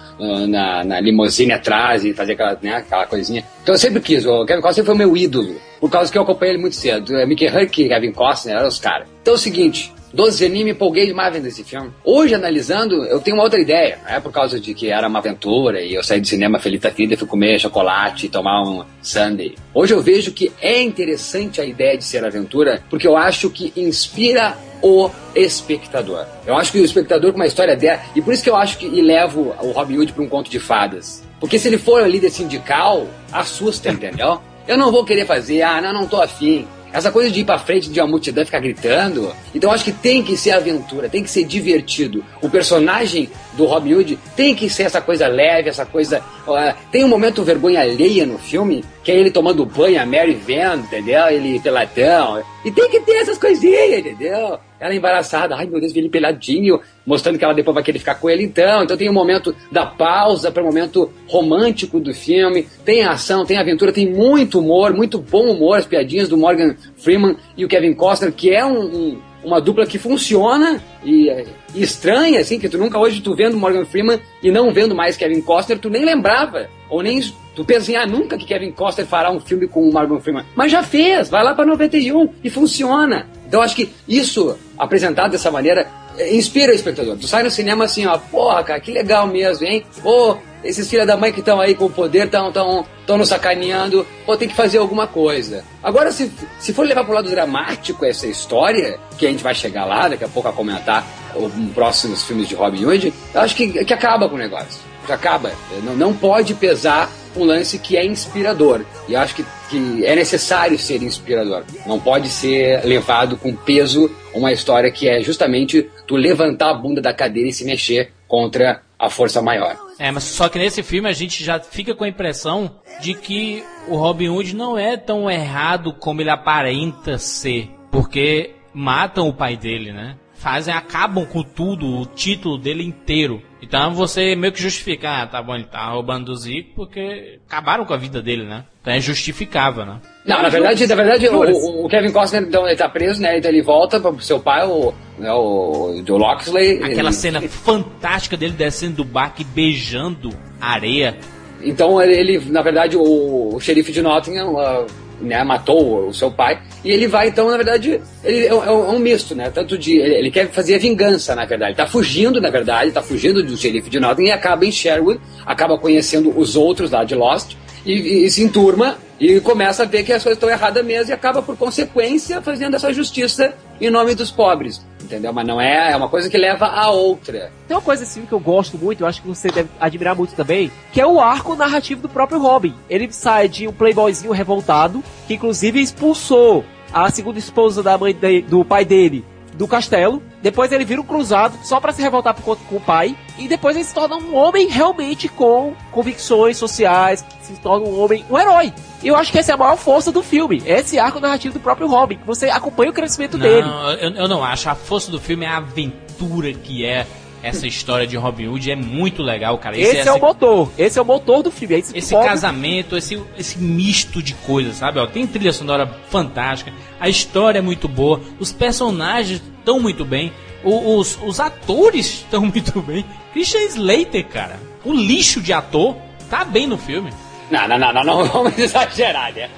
na, na limusine atrás e fazer aquela, né, aquela coisinha. Então eu sempre quis, o Kevin Costner foi o meu ídolo, por causa que eu acompanhei ele muito cedo. É, Mickey Huck e Kevin Costner eram os caras. Então é o seguinte, 12 aninhos me empolguei demais vendo esse filme. Hoje, analisando, eu tenho uma outra ideia. É por causa de que era uma aventura e eu saí do cinema feliz da vida e fui comer chocolate e tomar um sundae. Hoje eu vejo que é interessante a ideia de ser aventura porque eu acho que inspira o espectador. Eu acho que o espectador com uma história dessa, e por isso que eu acho que e levo o Robin Hood para um conto de fadas. Porque se ele for líder sindical, assusta, entendeu? Eu não vou querer fazer, ah, não, não tô afim. Essa coisa de ir pra frente de uma multidão e ficar gritando. Então acho que tem que ser aventura, tem que ser divertido. O personagem do Robin Hood tem que ser essa coisa leve, essa coisa. ó, tem um momento vergonha alheia no filme, que é ele tomando banho, a Mary vendo, entendeu? Ele peladão. E tem que ter essas coisinhas, entendeu? Ela embaraçada, ai meu Deus, vi ele peladinho, mostrando que ela depois vai querer ficar com ele então. Então tem um momento da pausa para o momento romântico do filme. Tem ação, tem aventura, tem muito humor, muito bom humor, as piadinhas do Morgan Freeman e o Kevin Costner, que é um- um- uma dupla que funciona e, é, e estranha, assim, que tu nunca hoje tu vendo Morgan Freeman e não vendo mais Kevin Costner, tu nem lembrava. Ou nem tu pensa assim, ah, nunca que Kevin Costner fará um filme com o Morgan Freeman. Mas já fez, vai lá pra 91 e funciona. Então acho que isso, apresentado dessa maneira, eh, inspira o espectador. Tu sai no cinema assim, ó, porra, cara, que legal mesmo, hein? Pô, esses filhos da mãe que estão aí com o poder estão tão, tão nos sacaneando, pô, tem que fazer alguma coisa. Agora, se, se for levar pro lado dramático essa história, que a gente vai chegar lá daqui a pouco a comentar os próximos filmes de Robin Hood, eu acho que, que acaba com o negócio. Acaba. Não, não pode pesar um lance que é inspirador. E acho que, que é necessário ser inspirador. Não pode ser levado com peso uma história que é justamente tu levantar a bunda da cadeira e se mexer contra a força maior. É, mas só que nesse filme a gente já fica com a impressão de que o Robin Hood não é tão errado como ele aparenta ser. Porque matam o pai dele, né? Fazem, acabam com tudo, o título dele inteiro. Então você meio que justifica, ah, tá bom, ele tá roubando do Zico porque acabaram com a vida dele, né? Então é justificável, né? Não, na verdade, na verdade o, o Kevin Costner então, ele tá preso, né? Então ele volta pro seu pai, o, né, o do Loxley. Aquela ele- cena fantástica dele descendo do barco e beijando a areia. Então ele, na verdade, o, o xerife de Nottingham ah, né, matou o seu pai. E ele vai, então, na verdade, ele é, um- é um é misto, né? Tanto de. Ele, ele quer fazer a vingança, na verdade. Ele tá fugindo, na verdade, tá fugindo do xerife de Nottingham e acaba em Sherwood, acaba conhecendo os outros lá de Lost e, e- e se enturma e começa a ver que as coisas estão erradas mesmo e acaba, por consequência, fazendo essa justiça em nome dos pobres. Entendeu? Mas não é, é uma coisa que leva a outra. Tem uma coisa assim que eu gosto muito, eu acho que você deve admirar muito também, que é o arco narrativo do próprio Robin. Ele sai de um playboyzinho revoltado, que inclusive expulsou a segunda esposa da mãe de- do pai dele do castelo. Depois ele vira um cruzado só pra se revoltar por conta com o pai. E depois ele se torna um homem realmente com convicções sociais, se torna um homem, um herói. E eu acho que essa é a maior força do filme. Esse arco narrativo do próprio Robin, que você acompanha o crescimento dele. Não, eu, eu não acho. A força do filme é a aventura que é essa história de Robin Hood. É muito legal, cara. Esse, é, essa- o motor. Esse é o motor do filme. Esse, esse foca- casamento, esse, esse misto de coisas, sabe? Ó, tem trilha sonora fantástica, a história é muito boa, os personagens estão muito bem, os, os atores estão muito bem. Christian Slater, cara, o lixo de ator, tá bem no filme. Não, não, não, não, não vamos exagerar, né?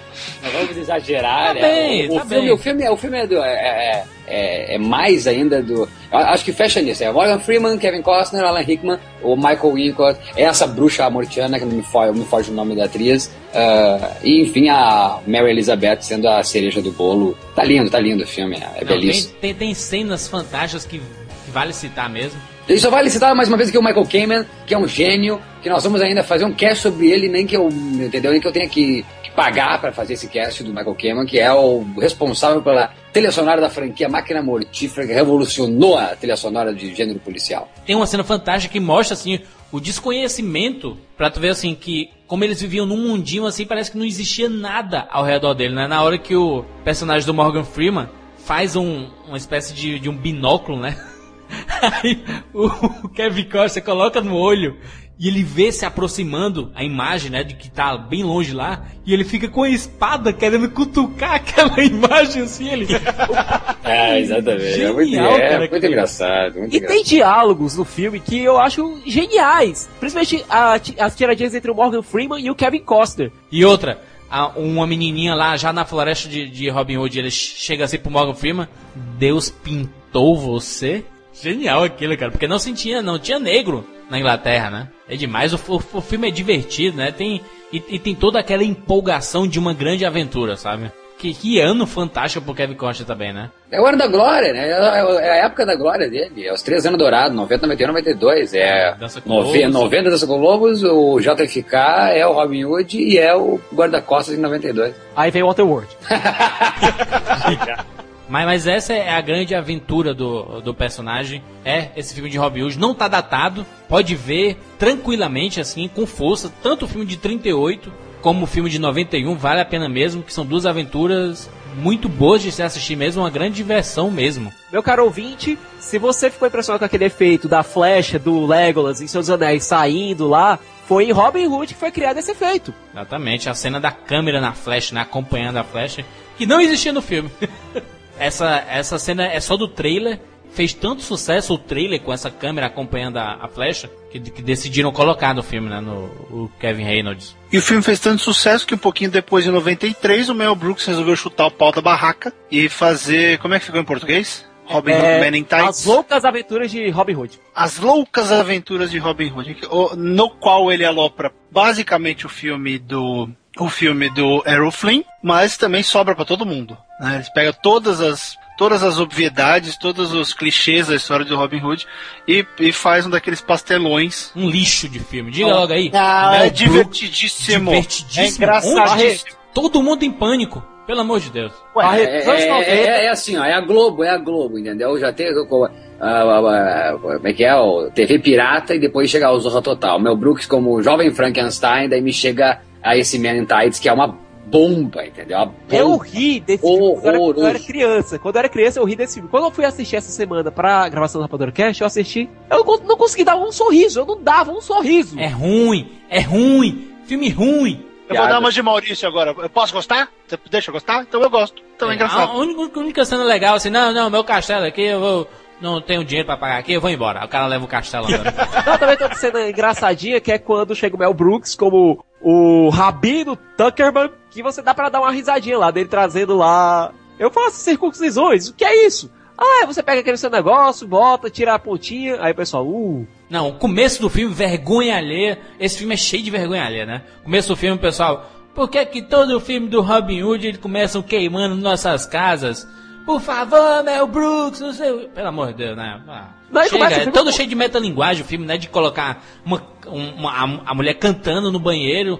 Não vamos exagerar, Tá né? bem, o, o tá filme, bem. o filme, é- o filme é, do, é, é, é- é mais ainda do. Acho que fecha nisso. É Morgan Freeman, Kevin Costner, Alan Rickman, o Michael Wincott, essa bruxa amortiana, que não me foge, me foge o nome da atriz. ah, e enfim, a Mary Elizabeth sendo a cereja do bolo. Tá lindo, tá lindo o filme, é, é Não, tem, belíssimo. tem, tem cenas fantásticas que, que vale citar mesmo. E só vale citar mais uma vez aqui o Michael Kamen, que é um gênio, que nós vamos ainda fazer um cast sobre ele, nem que eu, entendeu? Nem que eu tenha que, que pagar para fazer esse cast do Michael Kamen, que é o responsável pela trilha sonora da franquia Máquina Mortífera, que revolucionou a trilha sonora de gênero policial. Tem uma cena fantástica que mostra assim o desconhecimento pra tu ver assim que como eles viviam num mundinho assim, parece que não existia nada ao redor dele, né? Na hora que o personagem do Morgan Freeman faz um, uma espécie de, de um binóculo, né? Aí o, Kevin Costner coloca no olho e ele vê se aproximando a imagem, né, de que tá bem longe lá, e ele fica com a espada querendo cutucar aquela imagem assim, ele É, exatamente. é muito, Genial, é, cara, muito engraçado. Muito E engraçado. tem diálogos no filme que eu acho geniais. Principalmente a, as tiradinhas entre o Morgan Freeman e o Kevin Costner. E outra, uma menininha lá já na floresta de, de Robin Hood, ele chega assim pro Morgan Freeman, Deus pintou você. Genial aquilo, cara, porque não sentia, não tinha negro na Inglaterra, né? É demais, o, o- o filme é divertido, né? Tem, e, e tem toda aquela empolgação de uma grande aventura, sabe? Que, que ano fantástico pro Kevin Costner também, né? É o ano da glória, né? É é a época da glória dele. É os três anos dourados, 90, 91, 92. É Dança com 90, Lobos. 90 Dança com Lobos, o JFK é o Robin Hood e é o Guarda-Costas em 92. Aí vem Waterworld. Mas, mas essa é a grande aventura do, do personagem. É esse filme de Robin Hood. Não tá datado. Pode ver tranquilamente, assim, com força. Tanto o filme de 38 como o filme de 91. Vale a pena mesmo. Que são duas aventuras muito boas de se assistir mesmo. Uma grande diversão mesmo. Meu caro ouvinte, se você ficou impressionado com aquele efeito da flecha do Legolas em Seus Anéis saindo lá, foi em Robin Hood que foi criado esse efeito. Exatamente. A cena da câmera na flecha, né? Acompanhando a flecha. Que não existia no filme. essa, essa cena é só do trailer. Fez tanto sucesso o trailer com essa câmera acompanhando a, a flecha que, que decidiram colocar no filme, né? No o Kevin Reynolds. E o filme fez tanto sucesso que um pouquinho depois, em 93, o Mel Brooks resolveu chutar o pau da barraca e fazer. Como é que ficou em português? Robin Hood É, Man in Tights. As loucas aventuras de Robin Hood. As Loucas Aventuras de Robin Hood, no qual ele alopra basicamente o filme do o filme do Errol Flynn, mas também sobra pra todo mundo. né? Eles pegam todas as todas as obviedades, todos os clichês da história do Robin Hood e, e faz um daqueles pastelões. Um lixo de filme. Diga logo aí. Ah, é divertidíssimo. divertidíssimo. É engraçadíssimo. Todo mundo em pânico. Pelo amor de Deus. É, é, é- é assim, ó, é a Globo, é a Globo, entendeu? Já tem co- a- a- a- como é que é? O TV Pirata e depois chega o Zorra Total. Mel Brooks como jovem Frankenstein, daí me chega a esse Man in Tights, que é uma bomba, entendeu? Uma bomba. Eu ri desse filme quando eu, era, quando eu era criança. Quando eu era criança, eu ri desse filme. Quando eu fui assistir essa semana pra gravação do Rapador Cast, eu assisti. Eu não, cons- não consegui dar um sorriso. Eu não dava um sorriso. É ruim, é ruim. Filme ruim. Eu vou dar uma de Maurício agora. Eu posso gostar? Você deixa eu gostar? Então eu gosto. Então é, A engraçado. única, a única cena legal assim, não, não, meu castelo aqui, eu vou. Não tenho dinheiro pra pagar aqui, eu vou embora. O cara leva o castelo andando. Não, também uma cena engraçadinha que é quando chega o Mel Brooks como o Rabino Tuckerman, que você dá pra dar uma risadinha lá dele trazendo lá. Eu faço circuncisões, o que é isso? Ah, você pega aquele seu negócio, bota, tira a pontinha, aí o pessoal, uh. Não, o começo do filme, vergonha alheia. Esse filme é cheio de vergonha alheia, né? Começo do filme, pessoal. Por que que todo o filme do Robin Hood eles começam queimando nossas casas? Por favor, Mel Brooks, não sei. o- Pelo amor de Deus, né? Ah, Não, chega, é todo com- cheio de metalinguagem o filme, né? De colocar uma, um- uma, a, a mulher cantando no banheiro.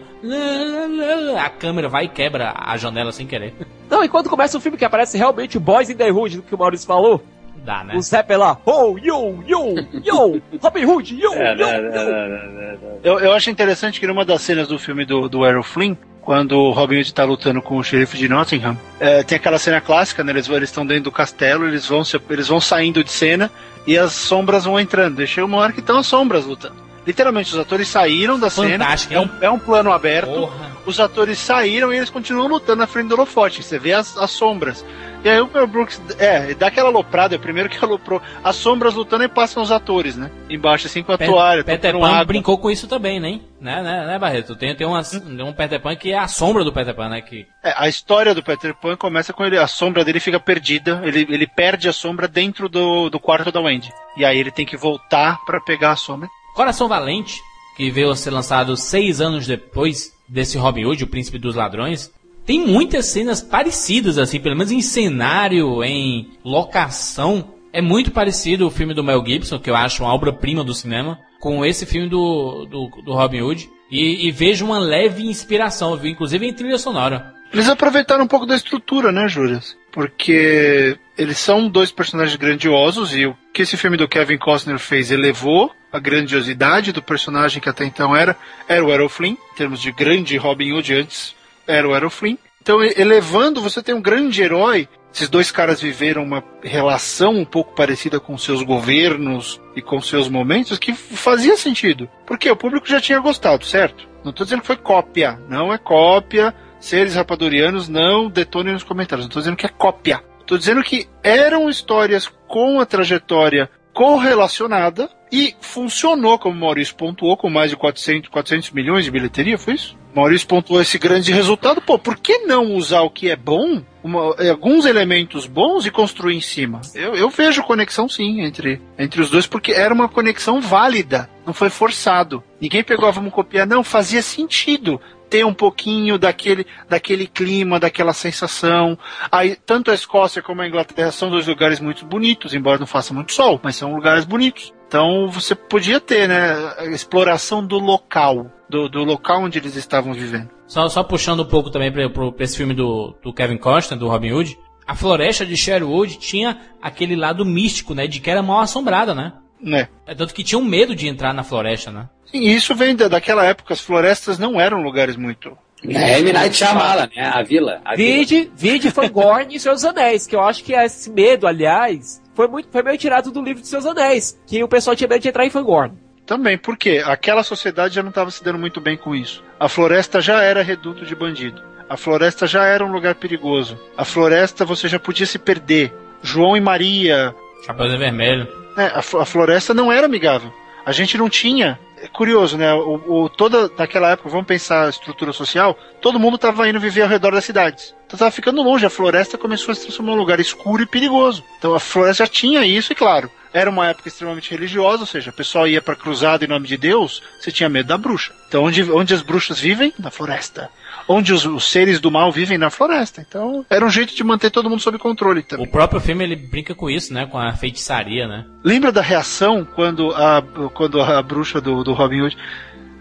A câmera vai e quebra a janela sem querer. Não, e quando começa o filme que aparece realmente o Boys in the Hood, do que o Maurício falou, Dá, né? o Zep é lá, oh, yo, yo, yo, Robin Hood, yo, É, yo, né, yo. né, né, né, né. Eu, eu acho interessante que numa das cenas do filme do, do Errol Flynn, quando o Robin Hood tá lutando com o xerife de Nottingham, é, tem aquela cena clássica, né? Eles estão dentro do castelo, eles vão, se- eles vão saindo de cena e as sombras vão entrando. Deixei uma hora que estão as sombras lutando. Literalmente, os atores saíram da Fantástico, cena. É um, é um plano aberto. Porra. Os atores saíram e eles continuam lutando na frente do holofote. Você vê as, as sombras. E aí o Mel Brooks, é, dá aquela aloprada, é o primeiro que aloprou. As sombras lutando e passam os atores, né? Embaixo, assim, com a Pe- toalha. Peter Pan água. brincou com isso também, né? Né, né, né Barreto? Tem, tem, uma, tem um Peter Pan que é a sombra do Peter Pan, né? Que É, a história do Peter Pan começa com ele, a sombra dele fica perdida, ele, ele perde a sombra dentro do, do quarto da Wendy. E aí ele tem que voltar pra pegar a sombra. Coração Valente, que veio a ser lançado seis anos depois desse Robin Hood, o Príncipe dos Ladrões, tem muitas cenas parecidas, assim, pelo menos em cenário, em locação. É muito parecido o filme do Mel Gibson, que eu acho uma obra-prima do cinema, com esse filme do, do, do Robin Hood. E, e vejo uma leve inspiração, viu? Inclusive em trilha sonora. Eles aproveitaram um pouco da estrutura, né, Júlias? Porque eles são dois personagens grandiosos e o que esse filme do Kevin Costner fez elevou a grandiosidade do personagem que até então era, era o Errol Flynn, em termos de grande Robin Hood antes, era o Errol Flynn. Então, elevando, você tem um grande herói. Esses dois caras viveram uma relação um pouco parecida com seus governos e com seus momentos que fazia sentido. Porque o público já tinha gostado, certo? Não estou dizendo que foi cópia. Não é cópia. Seres rapadurianos, não detonem nos comentários. Não estou dizendo que é cópia. Estou dizendo que eram histórias com a trajetória correlacionada e funcionou, como o Maurício pontuou, com mais de 400, 400 milhões de bilheteria, foi isso? Maurício pontuou esse grande resultado. Pô, por que não usar o que é bom uma- alguns elementos bons e construir em cima. Eu, eu vejo conexão sim entre, entre os dois, porque era uma conexão válida, não foi forçado. Ninguém pegou, "Ah, vamos copiar, não, fazia sentido ter um pouquinho daquele, daquele clima, daquela sensação. Aí, tanto a Escócia como a Inglaterra são dois lugares muito bonitos, embora não faça muito sol, mas são lugares bonitos. Então você podia ter, né, a exploração do local, do, do local onde eles estavam vivendo. Só, só puxando um pouco também pra esse filme do, do Kevin Costner, do Robin Hood. A floresta de Sherwood tinha aquele lado místico, né? De que era mal assombrada, né? Né? É tanto que tinham medo de entrar na floresta, né? E isso vem da- daquela época, as florestas não eram lugares muito. É, M. Night Shyamalan, né? A vila. A vila. Vide, vide Fangorn e Seus Anéis, que eu acho que esse medo, aliás, foi muito foi meio tirado do livro de Seus Anéis, que o pessoal tinha medo de entrar em Fangorn. Também, porque aquela sociedade já não estava se dando muito bem com isso. A floresta já era reduto de bandido. A floresta já era um lugar perigoso. A floresta você já podia se perder. João e Maria. Chapeuzinho vermelho. né, a, a floresta não era amigável. A gente não tinha. É curioso, né? O, o- toda naquela época, vamos pensar a estrutura social, todo mundo estava indo viver ao redor das cidades. Então estava ficando longe. A floresta começou a se transformar em um lugar escuro e perigoso. Então a floresta já tinha isso, e claro, era uma época extremamente religiosa, ou seja, o pessoal ia para cruzada em nome de Deus, você tinha medo da bruxa. Então onde, onde as bruxas vivem? Na floresta. Onde os, os seres do mal vivem? Na floresta. Então era um jeito de manter todo mundo sob controle também. O próprio filme ele brinca com isso, né? Com a feitiçaria, né? Lembra da reação quando a, quando a bruxa do, do Robin Hood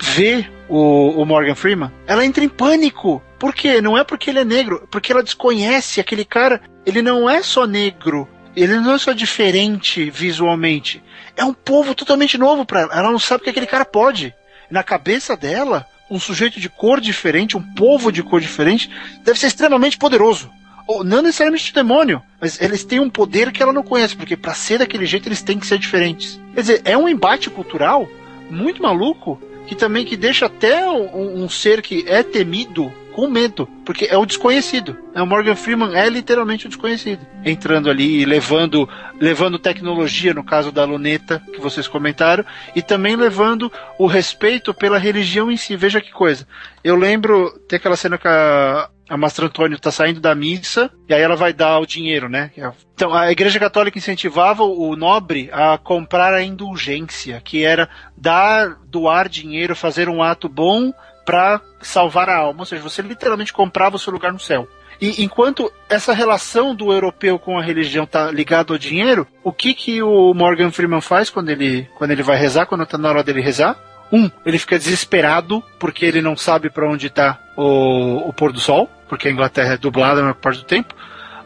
vê o, o Morgan Freeman? Ela entra em pânico. Por quê? Não é porque ele é negro, porque ela desconhece aquele cara. Ele não é só negro. Ele não é só diferente visualmente. É um povo totalmente novo para ela. Ela não sabe o que aquele cara pode. Na cabeça dela, um sujeito de cor diferente, um povo de cor diferente, deve ser extremamente poderoso. Ou não necessariamente de demônio, mas eles têm um poder que ela não conhece, porque para ser daquele jeito eles têm que ser diferentes. Quer dizer, é um embate cultural muito maluco que também que deixa até um, um ser que é temido com medo, porque é o desconhecido. É, O Morgan Freeman é literalmente o desconhecido, entrando ali e levando, levando tecnologia, no caso da luneta que vocês comentaram, e também levando o respeito pela religião em si. Veja que coisa. Eu lembro, tem aquela cena que a, a Mastra Antônio tá saindo da missa, e aí ela vai dar o dinheiro, né? Então, a Igreja Católica incentivava o nobre a comprar a indulgência, que era dar, doar dinheiro, fazer um ato bom para salvar a alma, ou seja, você literalmente comprava o seu lugar no céu. E enquanto essa relação do europeu com a religião tá ligado ao dinheiro, o que que o Morgan Freeman faz quando ele quando ele vai rezar, quando tá na hora dele rezar? Um, ele fica desesperado porque ele não sabe para onde tá o, o pôr do sol, porque a Inglaterra é dublada a maior parte do tempo.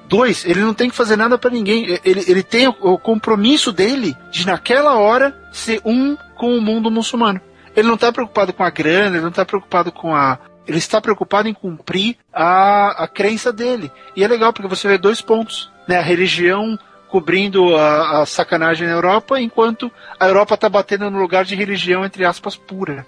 Dois, ele não tem que fazer nada para ninguém. Ele, ele tem o, o compromisso dele de, naquela hora, ser um com o mundo muçulmano. Ele não está preocupado com a grana, ele não está preocupado com a. Ele está preocupado em cumprir a, a crença dele. E é legal porque você vê dois pontos. Né? A religião cobrindo a, a sacanagem na Europa, enquanto a Europa está batendo no lugar de religião, entre aspas, pura.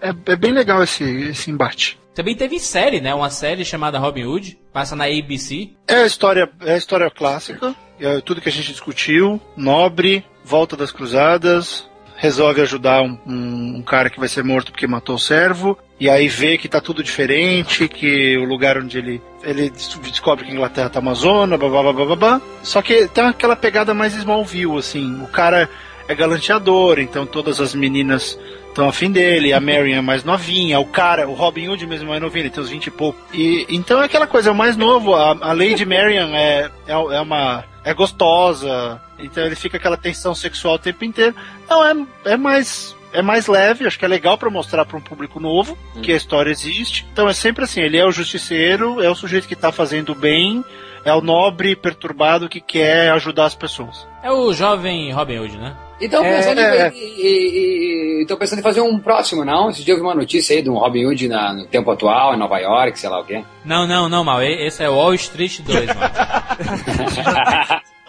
É, é bem legal esse, esse embate. Também teve série, né? Uma série chamada Robin Hood, passa na ABC. É a história, é a história clássica, é tudo que a gente discutiu, nobre, volta das cruzadas, resolve ajudar um, um- um cara que vai ser morto porque matou o servo, e aí vê que tá tudo diferente, que o lugar onde ele ele des- descobre que a Inglaterra tá Amazônia, babá, babá, babá. Só que tem aquela pegada mais Smallville, assim, o cara é galanteador, então todas as meninas estão afim dele, a Marion é mais novinha, o cara, o Robin Hood mesmo é mais novinho, ele tem uns 20 e pouco. E, então é aquela coisa, é o mais novo, a, a Lady Marion é, é, é uma. É gostosa, então ele fica aquela tensão sexual o tempo inteiro. Então é, é mais. É mais leve, acho que é legal pra mostrar pra um público novo que a história existe. Então é sempre assim: ele é o justiceiro, é o sujeito que tá fazendo bem, é o nobre perturbado que quer ajudar as pessoas. É o jovem Robin Hood, né? Então É, pensando, é. em, e- e- e- tô pensando em fazer um próximo, não? Esse dia eu vi uma notícia aí de um Robin Hood na- no tempo atual, em Nova York, sei lá o quê. Não, não, não, mal. Esse é Wall Street 2, mano.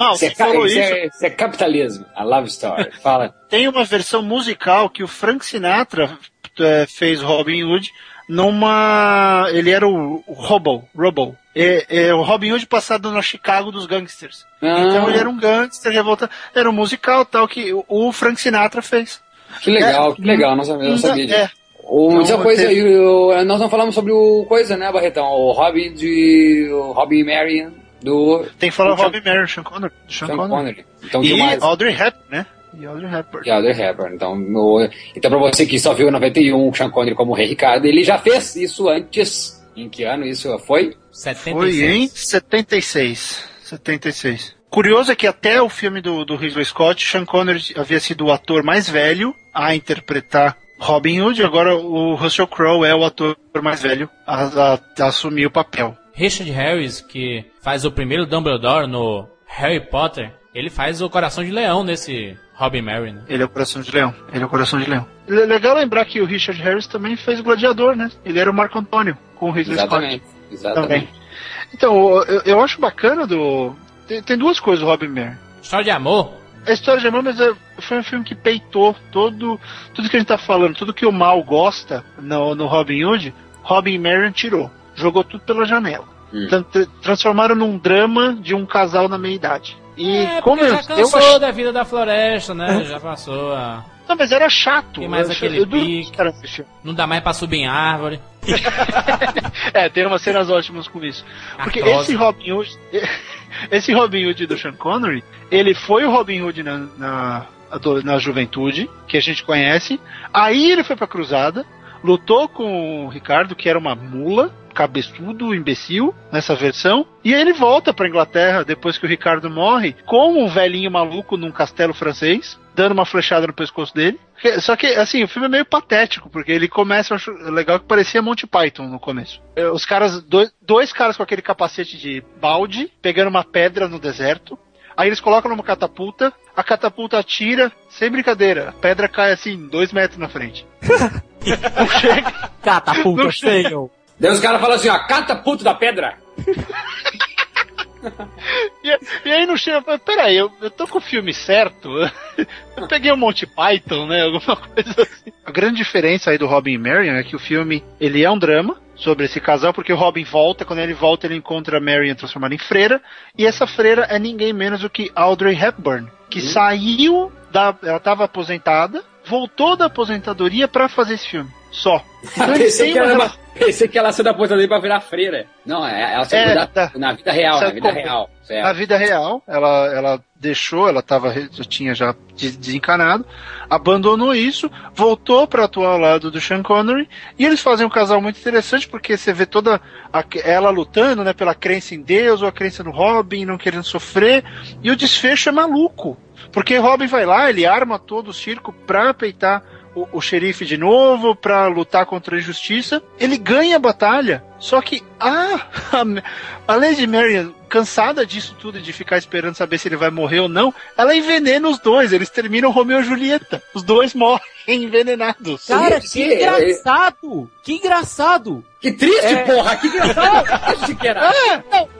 Ah, Isso é, você falou isso isso. é- isso é capitalismo, a love story. Fala. Tem uma versão musical que o Frank Sinatra eh, fez Robin Hood numa. Ele era o, o Robo. Robo. É, é o Robin Hood passado na Chicago dos gangsters. Ah. Então ele era um gangster revoltado. Era um musical tal que o- Frank Sinatra fez. Que legal, É, que legal, não sabia, não sabia é, O, Então, outra coisa, teve- nós não falamos sobre o coisa, né, Barretão? O Robin de. O Robin Marion do. Tem que falar o Robin Merrill, Sean Connery. Sean Sean Connery. Connery. Então, E tem mais. Audrey Hepburn, né? E Audrey Hepburn. É Audrey Hepburn. Então, no, então, pra você que só viu em 91 o Sean Connery como Rei Ricardo, ele já fez isso antes. Em que ano isso foi? 76. Foi em 76. 76. Curioso é que até o filme do, do Ridley Scott, Sean Connery havia sido o ator mais velho a interpretar Robin Hood, agora o Russell Crowe é o ator mais velho a, a- a assumir o papel. Richard Harris, que faz o primeiro Dumbledore no Harry Potter, ele faz o Coração de Leão nesse Robin Mary, né? Ele é o Coração de Leão. Ele é o Coração de Leão. É legal lembrar que o Richard Harris também fez o Gladiador, né? Ele era o Marco Antônio com o Ridley Exatamente. Scott. Exatamente. Também. Então, eu, eu acho bacana do. Tem, tem duas coisas, o Robin Mary. História de amor. A história de amor, mas é- foi um filme que peitou todo, tudo que a gente tá falando, tudo que o mal gosta no, no Robin Hood, Robin Marion tirou. Jogou tudo pela janela. Hum. Tra- transformaram num drama de um casal na meia-idade. E É, como eu, já eu cansou achei. da vida da floresta, né? Já passou a... Não, mas era chato. Tem mais Eu- aquele eu pique. Não dá mais pra subir em árvore. É, tem umas cenas ótimas com isso. Porque esse Robin Hood, esse Robin Hood do Sean Connery, ele foi o Robin Hood na, na, na juventude, que a gente conhece. Aí ele foi pra cruzada, lutou com o Ricardo, que era uma mula, cabeçudo, imbecil, nessa versão. E aí ele volta pra Inglaterra, depois que o Ricardo morre, com um velhinho maluco num castelo francês, dando uma flechada no pescoço dele. Só que, assim, o filme é meio patético, porque ele começa, eu acho legal que parecia Monty Python no começo. É, Os caras, dois, dois caras com aquele capacete de balde, pegando uma pedra no deserto. Aí eles colocam numa catapulta, a catapulta atira, sem brincadeira, a pedra cai assim, dois metros na frente. Não chega. Catapulta, Não chega. Daí os caras falam assim, ó, cata puto da pedra. E, e aí não chega, peraí, eu, eu tô com o filme certo? Eu peguei o Monty Python, né? Alguma coisa assim. A grande diferença aí do Robin e Marion é que o filme, ele é um drama sobre esse casal, porque o Robin volta, quando ele volta ele encontra a Marion transformada em freira, e essa freira é ninguém menos do que Audrey Hepburn, que saiu da... ela tava aposentada, voltou da aposentadoria pra fazer esse filme. Só. Então têm que uma pensei que ela saiu da aposentadoria pra virar freira. Não, é- ela saiu É, da- tá. na vida real, na vida como? real. Na Certo. vida real, ela, ela deixou, ela tava, já tinha já de- desencanado, abandonou isso, voltou para atuar ao lado do Sean Connery, e eles fazem um casal muito interessante, porque você vê toda a- ela lutando, né, pela crença em Deus, ou a crença no Robin, não querendo sofrer, e o desfecho é maluco, porque Robin vai lá, ele arma todo o circo pra peitar o, o xerife de novo, pra lutar contra a injustiça, ele ganha a batalha, só que a, a, a Lady Marian, cansada disso tudo, de ficar esperando saber se ele vai morrer ou não, ela envenena os dois, eles terminam Romeu e Julieta, os dois morrem envenenados. Cara, Sim, que sim, é- engraçado! Que engraçado! Que triste, É. porra! Que engraçado! que era.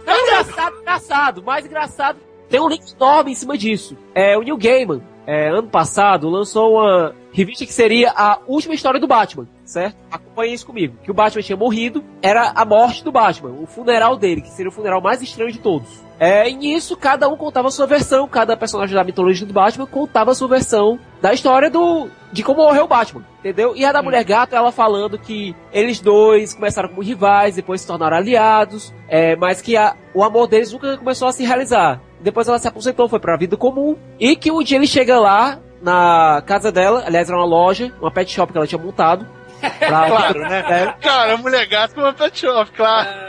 Não, engraçado, engraçado, mais engraçado. Tem um link enorme em cima disso. É, o Neil Gaiman, é, ano passado, lançou uma revista que seria a última história do Batman, certo? Acompanhe isso comigo. Que o Batman tinha morrido, era a morte do Batman, o funeral dele, que seria o funeral mais estranho de todos. É, e nisso, cada um contava a sua versão, cada personagem da mitologia do Batman contava a sua versão da história do de como morreu o Batman, entendeu? E a da Mulher Gato, ela falando que eles dois começaram como rivais, depois se tornaram aliados, é, mas que a- o amor deles nunca começou a se realizar. Depois ela se aposentou, foi pra vida comum, e que um dia ele chega lá, na casa dela, aliás era uma loja, uma pet shop que ela tinha montado. pra- Claro, né? Cara, mulher gato com uma pet shop, claro. Deus.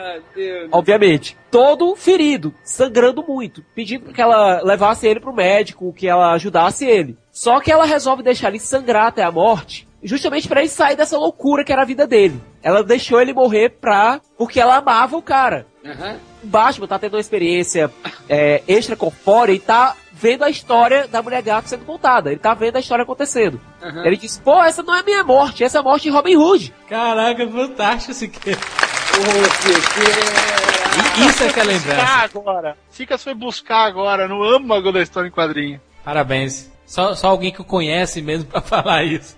Obviamente. Todo ferido, sangrando muito, pedindo que ela levasse ele pro médico, que ela ajudasse ele. Só que ela resolve deixar ele sangrar até a morte, justamente pra ele sair dessa loucura que era a vida dele. Ela deixou ele morrer pra. porque ela amava o cara. O Batman tá tendo uma experiência é, extracorpórea e tá vendo a história da mulher gato sendo contada. Ele tá vendo a história acontecendo. Aham. Ele diz, pô, essa não é a minha morte, essa é a morte de Robin Hood. Caraca, fantástico esse que. Isso é que é lembrança. Agora. Sicas foi buscar agora no âmago da história em quadrinho. Parabéns. Só, só alguém que conhece mesmo pra falar isso.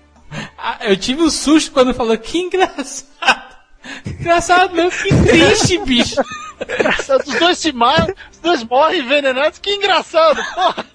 Ah, eu tive um susto quando falou que engraçado. Engraçado não, que triste, bicho. Os dois se matam, os dois morrem envenenados, que engraçado, porra.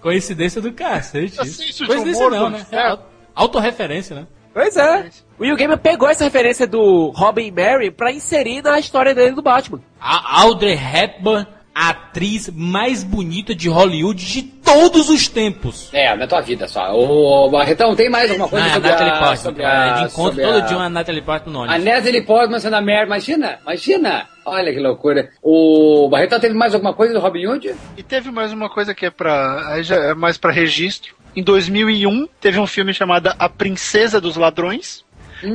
Coincidência do cacete. Coincidência humor não, né? É autorreferência, né? Pois é. O Neil Gaiman pegou essa referência do Robin Mary pra inserir na história dele do Batman. A Audrey Hepburn, a atriz mais bonita de Hollywood de todos os tempos. É, na tua vida só. Ô, Barretão, tem mais alguma coisa Não, é a sobre Natalie a... Portman, sobre a- De encontro sobre todo a- dia uma Natalie Portman no A. Natalie Portman sendo a Mary, imagina, imagina. Olha que loucura. O Barretão teve mais alguma coisa do Robin Hood? E teve mais uma coisa que é para aí já é mais para registro. Em 2001 teve um filme chamado A Princesa dos Ladrões,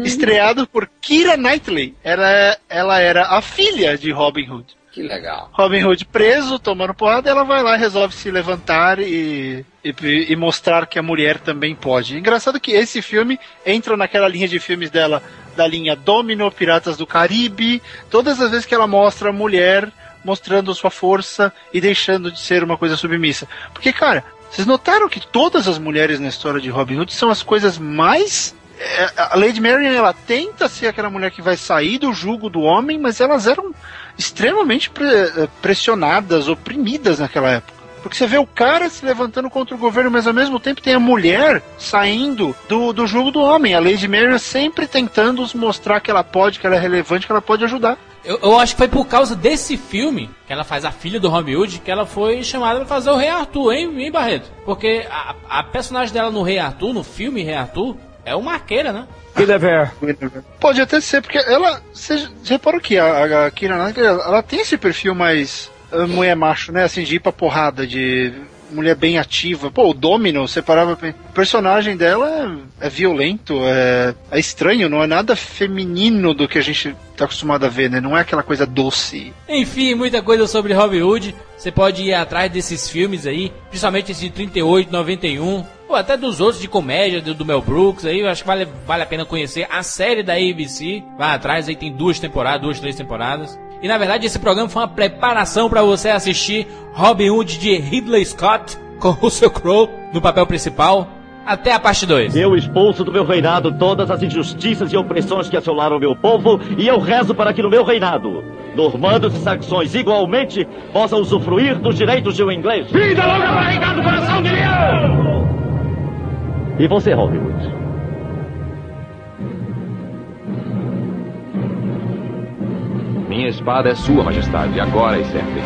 estreado por Kira Knightley. Ela, ela era a filha de Robin Hood. Que legal. Robin Hood preso, tomando porrada, ela vai lá e resolve se levantar e, e, e mostrar que a mulher também pode. Engraçado que esse filme entra naquela linha de filmes dela, da linha Domino, Piratas do Caribe, todas as vezes que ela mostra a mulher mostrando sua força e deixando de ser uma coisa submissa. Porque, cara, vocês notaram que todas as mulheres na história de Robin Hood são as coisas mais é, a Lady Marian ela tenta ser aquela mulher que vai sair do jugo do homem, mas elas eram extremamente pre- eh, pressionadas, oprimidas naquela época. Porque você vê o cara se levantando contra o governo, mas ao mesmo tempo tem a mulher saindo do, do jugo do homem. A Lady Marian sempre tentando os mostrar que ela pode, que ela é relevante, que ela pode ajudar. Eu, eu acho que foi por causa desse filme, que ela faz a filha do Robin Hood, que ela foi chamada pra fazer o Rei Arthur, hein, hein Barreto? Porque a, a personagem dela no Rei Arthur, no filme Rei Arthur, é uma arqueira, né? Pode até ser, porque ela. Você reparou que a, a Kira ela tem esse perfil mais ah, mulher macho, né? Assim, de ir pra porrada, de mulher bem ativa. Pô, o Domino, você parava pra... O personagem dela é, é violento, é, é estranho, não é nada feminino do que a gente tá acostumado a ver, né? Não é aquela coisa doce. Enfim, muita coisa sobre Hood. Você pode ir atrás desses filmes aí, principalmente esse de 38, 91, ou até dos outros de comédia, do, do Mel Brooks aí. Eu acho que vale, vale a pena conhecer a série da ABC. Vai atrás, aí tem duas temporadas, duas, três temporadas. E na verdade esse programa foi uma preparação para você assistir Robin Hood de Ridley Scott com Russell Crowe no papel principal. Até a parte 2. Eu expulso do meu reinado todas as injustiças e opressões que assolaram o meu povo e eu rezo para que no meu reinado, normandos e saxões igualmente possam usufruir dos direitos de um inglês. Vida longa para Ricardo Coração de Leão! E você, Hood? Minha espada é sua, majestade, agora e sempre.